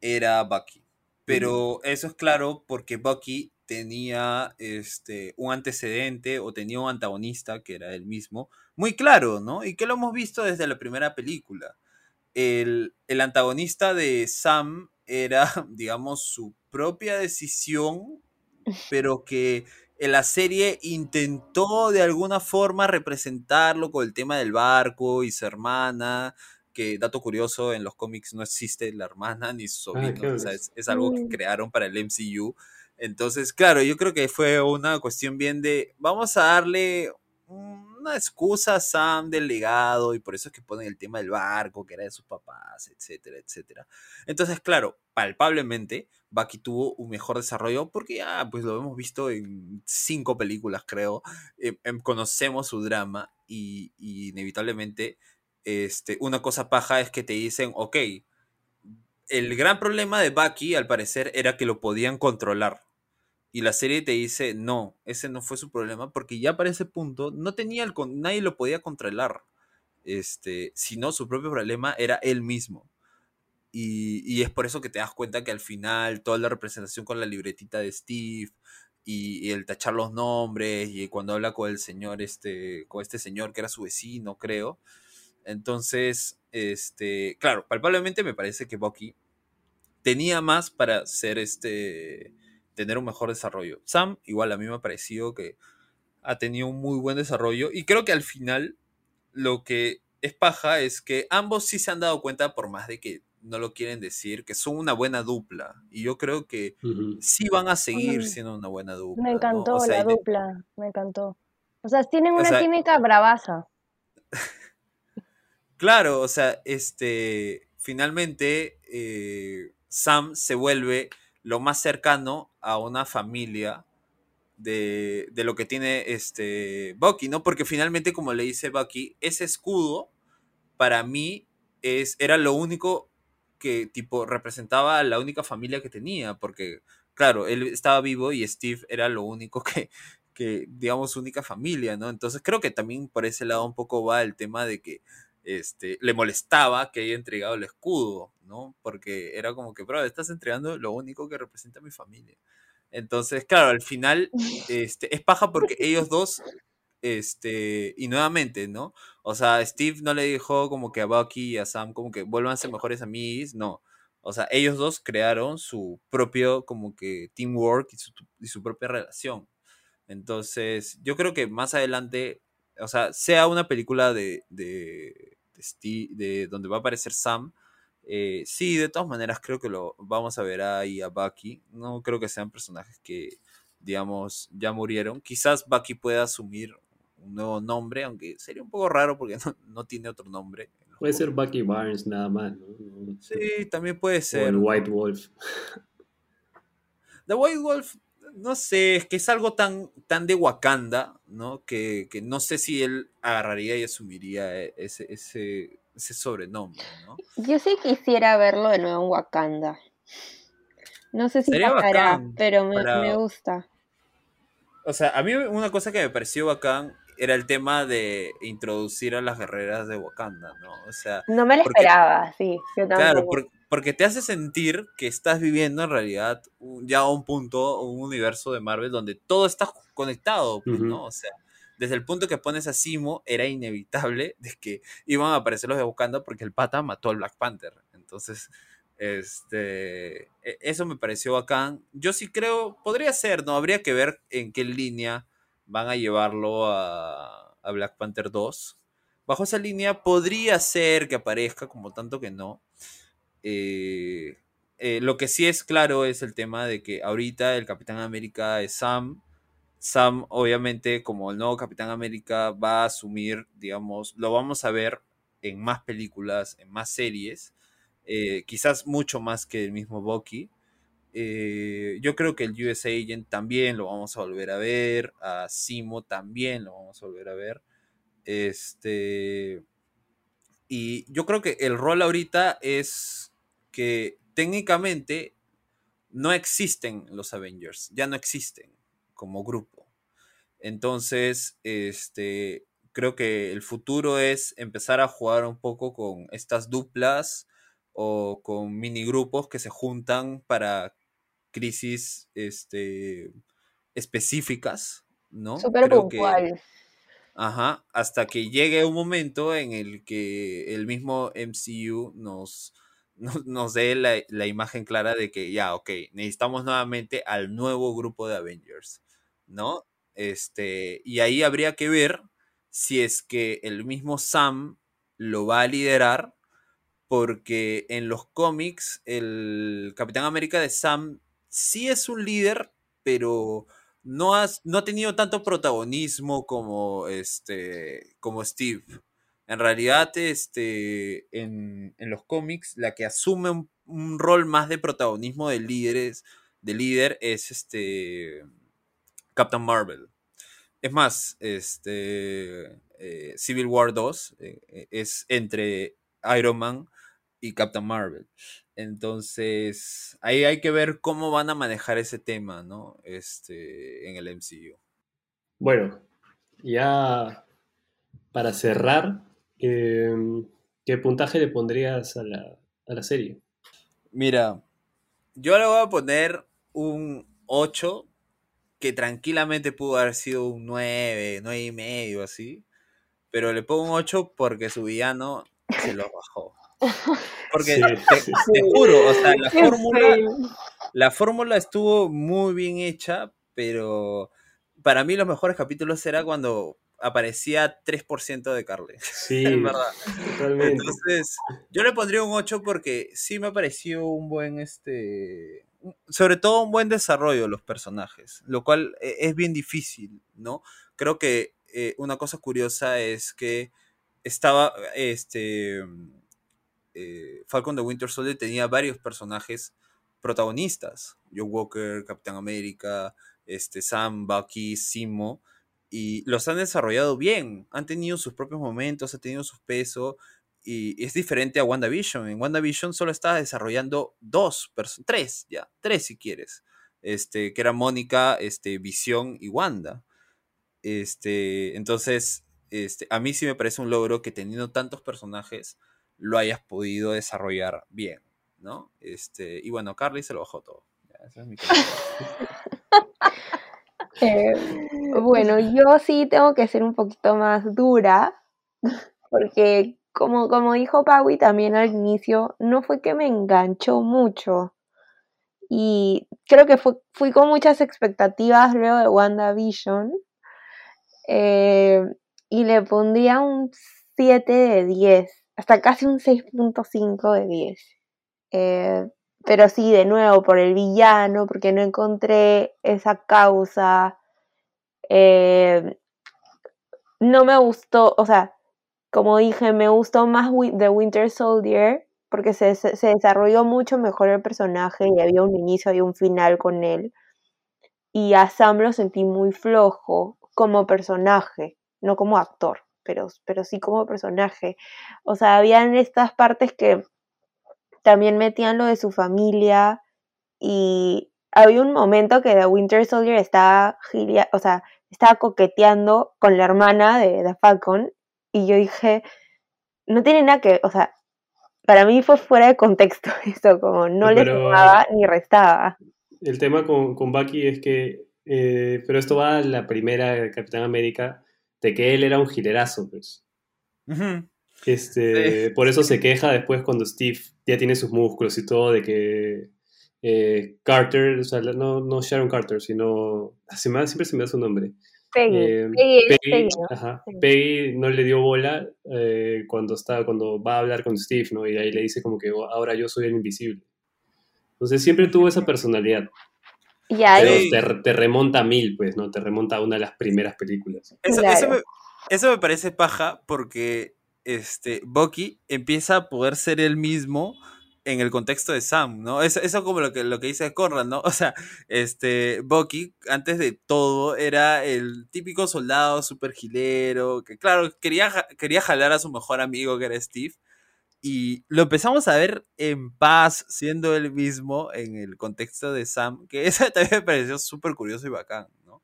era Bucky. Pero eso es claro porque Bucky tenía este, un antecedente o tenía un antagonista, que era él mismo, muy claro, ¿no? Y que lo hemos visto desde la primera película. El, el antagonista de Sam era, digamos, su propia decisión, pero que en la serie intentó de alguna forma representarlo con el tema del barco y su hermana, que dato curioso, en los cómics no existe la hermana ni su Ah, sobrino, qué o sea, bueno. es, es algo que Mm. crearon para el MCU. Entonces, claro, yo creo que fue una cuestión bien de, vamos a darle una excusa a Sam del legado y por eso es que ponen el tema del barco, que era de sus papás, etcétera, etcétera. Entonces, claro, palpablemente, Bucky tuvo un mejor desarrollo porque ya, pues lo hemos visto en cinco películas, creo. Em, em, conocemos su drama y, y inevitablemente, este, una cosa paja es que te dicen, ok, el gran problema de Bucky, al parecer, era que lo podían controlar. Y la serie te dice, no, ese no fue su problema, porque ya para ese punto no tenía el con- nadie lo podía controlar. Este, sino su propio problema era él mismo. Y, y es por eso que te das cuenta que al final toda la representación con la libretita de Steve y, el tachar los nombres y cuando habla con el señor, este, con este señor que era su vecino, creo. Entonces, este, claro, palpablemente me parece que Bucky tenía más para ser este, tener un mejor desarrollo. Sam, igual a mí me ha parecido que ha tenido un muy buen desarrollo y creo que al final lo que es paja es que ambos sí se han dado cuenta, por más de que no lo quieren decir, que son una buena dupla. Y yo creo que sí van a seguir siendo una buena dupla. Me ¿no? encantó O sea, la dupla, me encantó. O sea, tienen O una sea- química bravaza. Claro, o sea, este, finalmente eh, Sam se vuelve lo más cercano a una familia de, de lo que tiene este Bucky, ¿no? Porque finalmente, como le dice Bucky, ese escudo para mí es, era lo único que tipo representaba la única familia que tenía, porque claro, él estaba vivo y Steve era lo único que, que digamos, única familia, ¿no? Entonces creo que también por ese lado un poco va el tema de que este, le molestaba que haya entregado el escudo, ¿no? Porque era como que, bro, estás entregando lo único que representa a mi familia. Entonces, claro, al final este, es paja porque ellos dos, este, y nuevamente, ¿no? O sea, Steve no le dijo como que a Bucky y a Sam como que vuelvan a ser mejores amigos, no. O sea, ellos dos crearon su propio como que teamwork y su, y su propia relación. Entonces, yo creo que más adelante, o sea, sea una película de, de, de, Steve, de donde va a aparecer Sam, eh, sí, de todas maneras creo que lo vamos a ver ahí a Bucky. No creo que sean personajes que, digamos, ya murieron. Quizás Bucky pueda asumir un nuevo nombre, aunque sería un poco raro porque no, no tiene otro nombre. Puede ser. Bucky Barnes nada más, ¿no? Sí, también puede O ser. el ¿no? White Wolf. The White Wolf, no sé, es que es algo tan, tan de Wakanda, ¿no? Que, que no sé si él agarraría y asumiría e- ese, ese, ese sobrenombre, ¿no? Yo sí quisiera verlo de nuevo en Wakanda. No sé si Sería pasará, bacán pero me, para- me gusta. O sea, a mí una cosa que me pareció bacán era el tema de introducir a las guerreras de Wakanda, ¿no? O sea, No me lo Porque- esperaba, sí. Yo Claro, porque te hace sentir que estás viviendo en realidad un- ya un punto, un universo de Marvel donde todo está conectado, pues. ¿no? O sea, desde el punto que pones a Simo, era inevitable de que iban a aparecer los de porque el pata mató al Black Panther. Entonces, este, e- eso me pareció bacán. Yo sí creo, podría ser, ¿no? Habría que ver en qué línea van a llevarlo a, a Black Panther 2. Bajo esa línea podría ser que aparezca, como tanto que no. Eh, eh, lo que sí es claro es el tema de que ahorita el Capitán América es Sam. Sam, obviamente, como el nuevo Capitán América, va a asumir, digamos, lo vamos a ver en más películas, en más series, eh, quizás mucho más que el mismo Bucky. Eh, yo creo que el US Agent también lo vamos a volver a ver, a Simo también lo vamos a volver a ver. Este. Y yo creo que el rol ahorita es que técnicamente no existen los Avengers, ya no existen como grupo. Entonces, este, creo que el futuro es empezar a jugar un poco con estas duplas o con mini grupos que se juntan para crisis este, específicas, ¿no? Súper que- puntual. Ajá, hasta que llegue un momento en el que el mismo MCU nos, nos, nos dé la, la imagen clara de que ya, ok, necesitamos nuevamente al nuevo grupo de Avengers, ¿no? Este, y ahí habría que ver si es que el mismo Sam lo va a liderar, porque en los cómics el Capitán América de Sam sí es un líder, pero no, no ha tenido tanto protagonismo como, este, como Steve. En realidad, este, en, en los cómics, la que asume un, un rol más de protagonismo de líderes, de líder, es este Captain Marvel. Es más, este eh, Civil War 2 eh, eh, es entre Iron Man y Captain Marvel. Entonces, ahí hay que ver cómo van a manejar ese tema, ¿no? Este, en el MCU. Bueno, ya para cerrar, eh, ¿qué puntaje le pondrías a la, a la serie? Mira, yo le voy a poner un 8 que tranquilamente pudo haber sido un 9, 9 y medio, así. Pero le pongo un 8 porque su villano se lo bajó. Porque Sí, te, sí, te juro, o sea, la fórmula, la fórmula estuvo muy bien hecha, pero para mí los mejores capítulos era cuando aparecía 3% de Carly. Sí, En verdad. totalmente. Entonces, yo le pondría un 8 porque sí me pareció un buen, este, sobre todo un buen desarrollo de los personajes, lo cual eh, es bien difícil, ¿no? Creo que eh, una cosa curiosa es que estaba, este, eh, Falcon the Winter Soldier tenía varios personajes protagonistas, Joe Walker, Capitán América, este, Sam, Bucky, Simo, y los han desarrollado bien, han tenido sus propios momentos, han tenido sus pesos, y es diferente a WandaVision. En WandaVision solo estaba desarrollando dos, perso- tres, ya, tres si quieres, este, que eran Mónica, este, Visión y Wanda. Este, entonces, este, a mí sí me parece un logro que teniendo tantos personajes lo hayas podido desarrollar bien, ¿no? Este, y bueno, Carly se lo bajó todo. Ese es mi. Eh, bueno, yo sí tengo que ser un poquito más dura, porque como, como dijo Paui también al inicio, no fue que me enganchó mucho. Y creo que fue- fui con muchas expectativas luego de WandaVision. eh, y le pondría un 7 de 10, hasta casi un 6.5 de 10. Eh, pero sí, de nuevo, por el villano, porque no encontré esa causa. eh, no me gustó, o sea, como dije, me gustó más The Winter Soldier, porque se, se- desarrolló mucho mejor el personaje y había un inicio y un final con él. Y a Sam lo sentí muy flojo como personaje, no como actor, pero, pero sí como personaje. O sea, habían estas partes que también metían lo de su familia y había un momento que The Winter Soldier estaba, o sea, estaba coqueteando con la hermana de, de Falcon y yo dije, no tiene nada que, o sea, para mí fue fuera de contexto eso, como no le sumaba ni restaba. El tema con, con Bucky es que, eh, pero esto va a la primera de Capitán América, de que él era un gilerazo, pues. Este, Por eso se queja después cuando Steve ya tiene sus músculos y todo, de que eh, Carter, o sea, no, no Sharon Carter, sino, ah, se me da- siempre se me da su nombre. Peggy, Eh, Peggy Peggy, Peggy, ¿no? ajá, Sí. Peggy no le dio bola eh, cuando, está, cuando va a hablar con Steve, ¿no? Y ahí le dice como que "Oh, ahora yo soy el invisible. Entonces siempre tuvo esa personalidad. Y ahí, Pero te, te remonta a mil, pues, ¿no? Te remonta a una de las primeras películas. Eso, Claro. eso me, eso me parece paja porque este, Bucky empieza a poder ser él mismo en el contexto de Sam, ¿no? Eso, eso como lo que, lo que dice Conrad, ¿no? O sea, este, Bucky, antes de todo, era el típico soldado super gilero, que claro, quería, quería jalar a su mejor amigo que era Steve, y lo empezamos a ver en paz, siendo él mismo en el contexto de Sam, que eso también me pareció súper curioso y bacán, ¿no?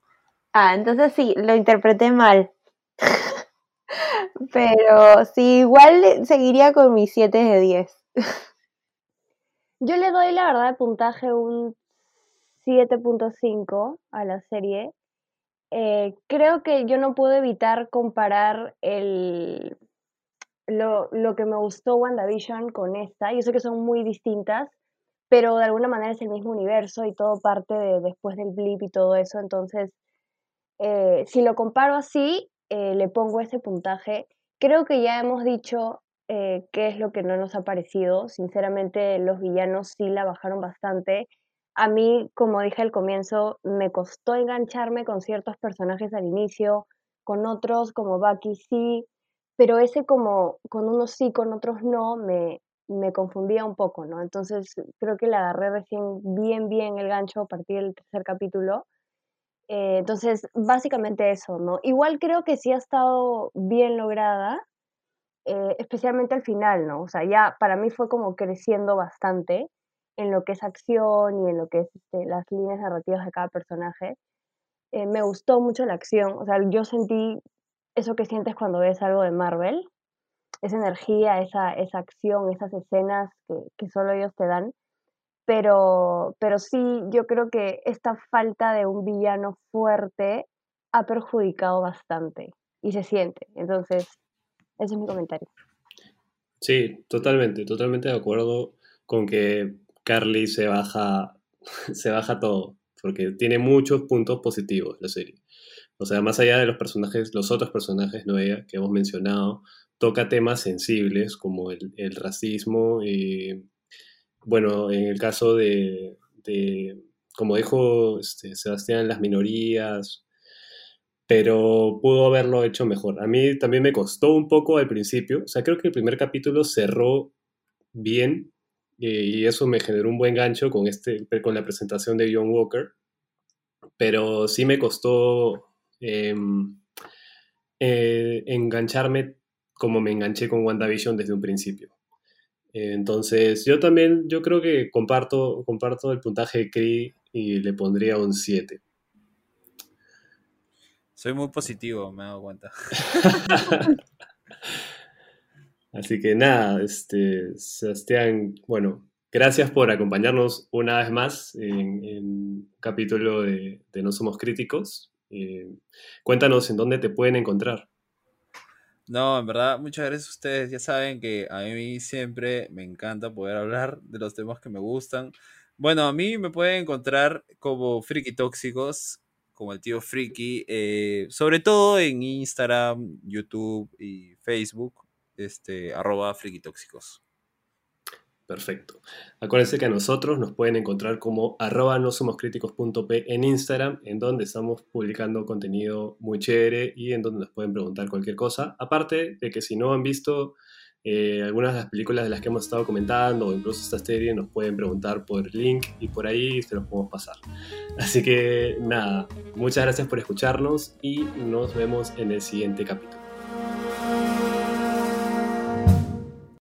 ah, entonces sí, lo interpreté mal. Pero sí, igual seguiría con mis 7 de 10. Yo le doy, la verdad, de puntaje un 7.5 a la serie. Eh, creo que yo no puedo evitar comparar el, lo, lo, que me gustó WandaVision con esta. Yo sé que son muy distintas, pero de alguna manera es el mismo universo y todo parte de después del blip y todo eso. Entonces, eh, si lo comparo así, eh, le pongo ese puntaje. Creo que ya hemos dicho eh, qué es lo que no nos ha parecido. Sinceramente, los villanos sí la bajaron bastante. A mí, como dije al comienzo, me costó engancharme con ciertos personajes al inicio, con otros como Bucky sí, pero ese como con unos sí, con otros no, me, me confundía un poco, ¿no? Entonces creo que le agarré recién bien, bien el gancho a partir del tercer capítulo. Eh, entonces, básicamente eso, ¿no? Igual creo que sí ha estado bien lograda, eh, especialmente al final, ¿no? O sea, ya para mí fue como creciendo bastante en lo que es acción y en lo que es este, las líneas narrativas de cada personaje. Eh, me gustó mucho la acción, o sea, yo sentí eso que sientes cuando ves algo de Marvel, esa energía, esa, esa acción, esas escenas que, que solo ellos te dan. Pero, pero sí, yo creo que esta falta de un villano fuerte ha perjudicado bastante y se siente. Entonces, ese es mi comentario. Sí, totalmente, totalmente de acuerdo con que Carly se baja, se baja todo, porque tiene muchos puntos positivos la serie. O sea, más allá de los personajes, los otros personajes, no que hemos mencionado, toca temas sensibles como el, racismo y, bueno, en el caso de, de como dijo este, Sebastián, las minorías, pero pudo haberlo hecho mejor. A mí también me costó un poco al principio, o sea, creo que el primer capítulo cerró bien y eso me generó un buen gancho con, este, con la presentación de John Walker, pero sí me costó em, eh, engancharme como me enganché con WandaVision desde un principio. entonces, yo también, yo creo que comparto, comparto el puntaje de Cree y le pondría un 7. Soy muy positivo, me he dado cuenta. Así que nada, este, Sebastián, bueno, gracias por acompañarnos una vez más en, un capítulo de, No Somos Críticos. Eh, cuéntanos en dónde te pueden encontrar. No, en verdad, muchas gracias a ustedes. Ya saben que a mí siempre me encanta poder hablar de los temas que me gustan. Bueno, a mí me pueden encontrar como Friki Tóxicos, como el tío Friki, eh, sobre todo en Instagram, YouTube y Facebook, este, arroba Friki Tóxicos. Perfecto. Acuérdense que a nosotros nos pueden encontrar como arroba no en Instagram, en donde estamos publicando contenido muy chévere y en donde nos pueden preguntar cualquier cosa. Aparte de que si no han visto eh, algunas de las películas de las que hemos estado comentando o incluso esta serie, nos pueden preguntar por link y por ahí se los podemos pasar. Así que nada, muchas gracias por escucharnos y nos vemos en el siguiente capítulo.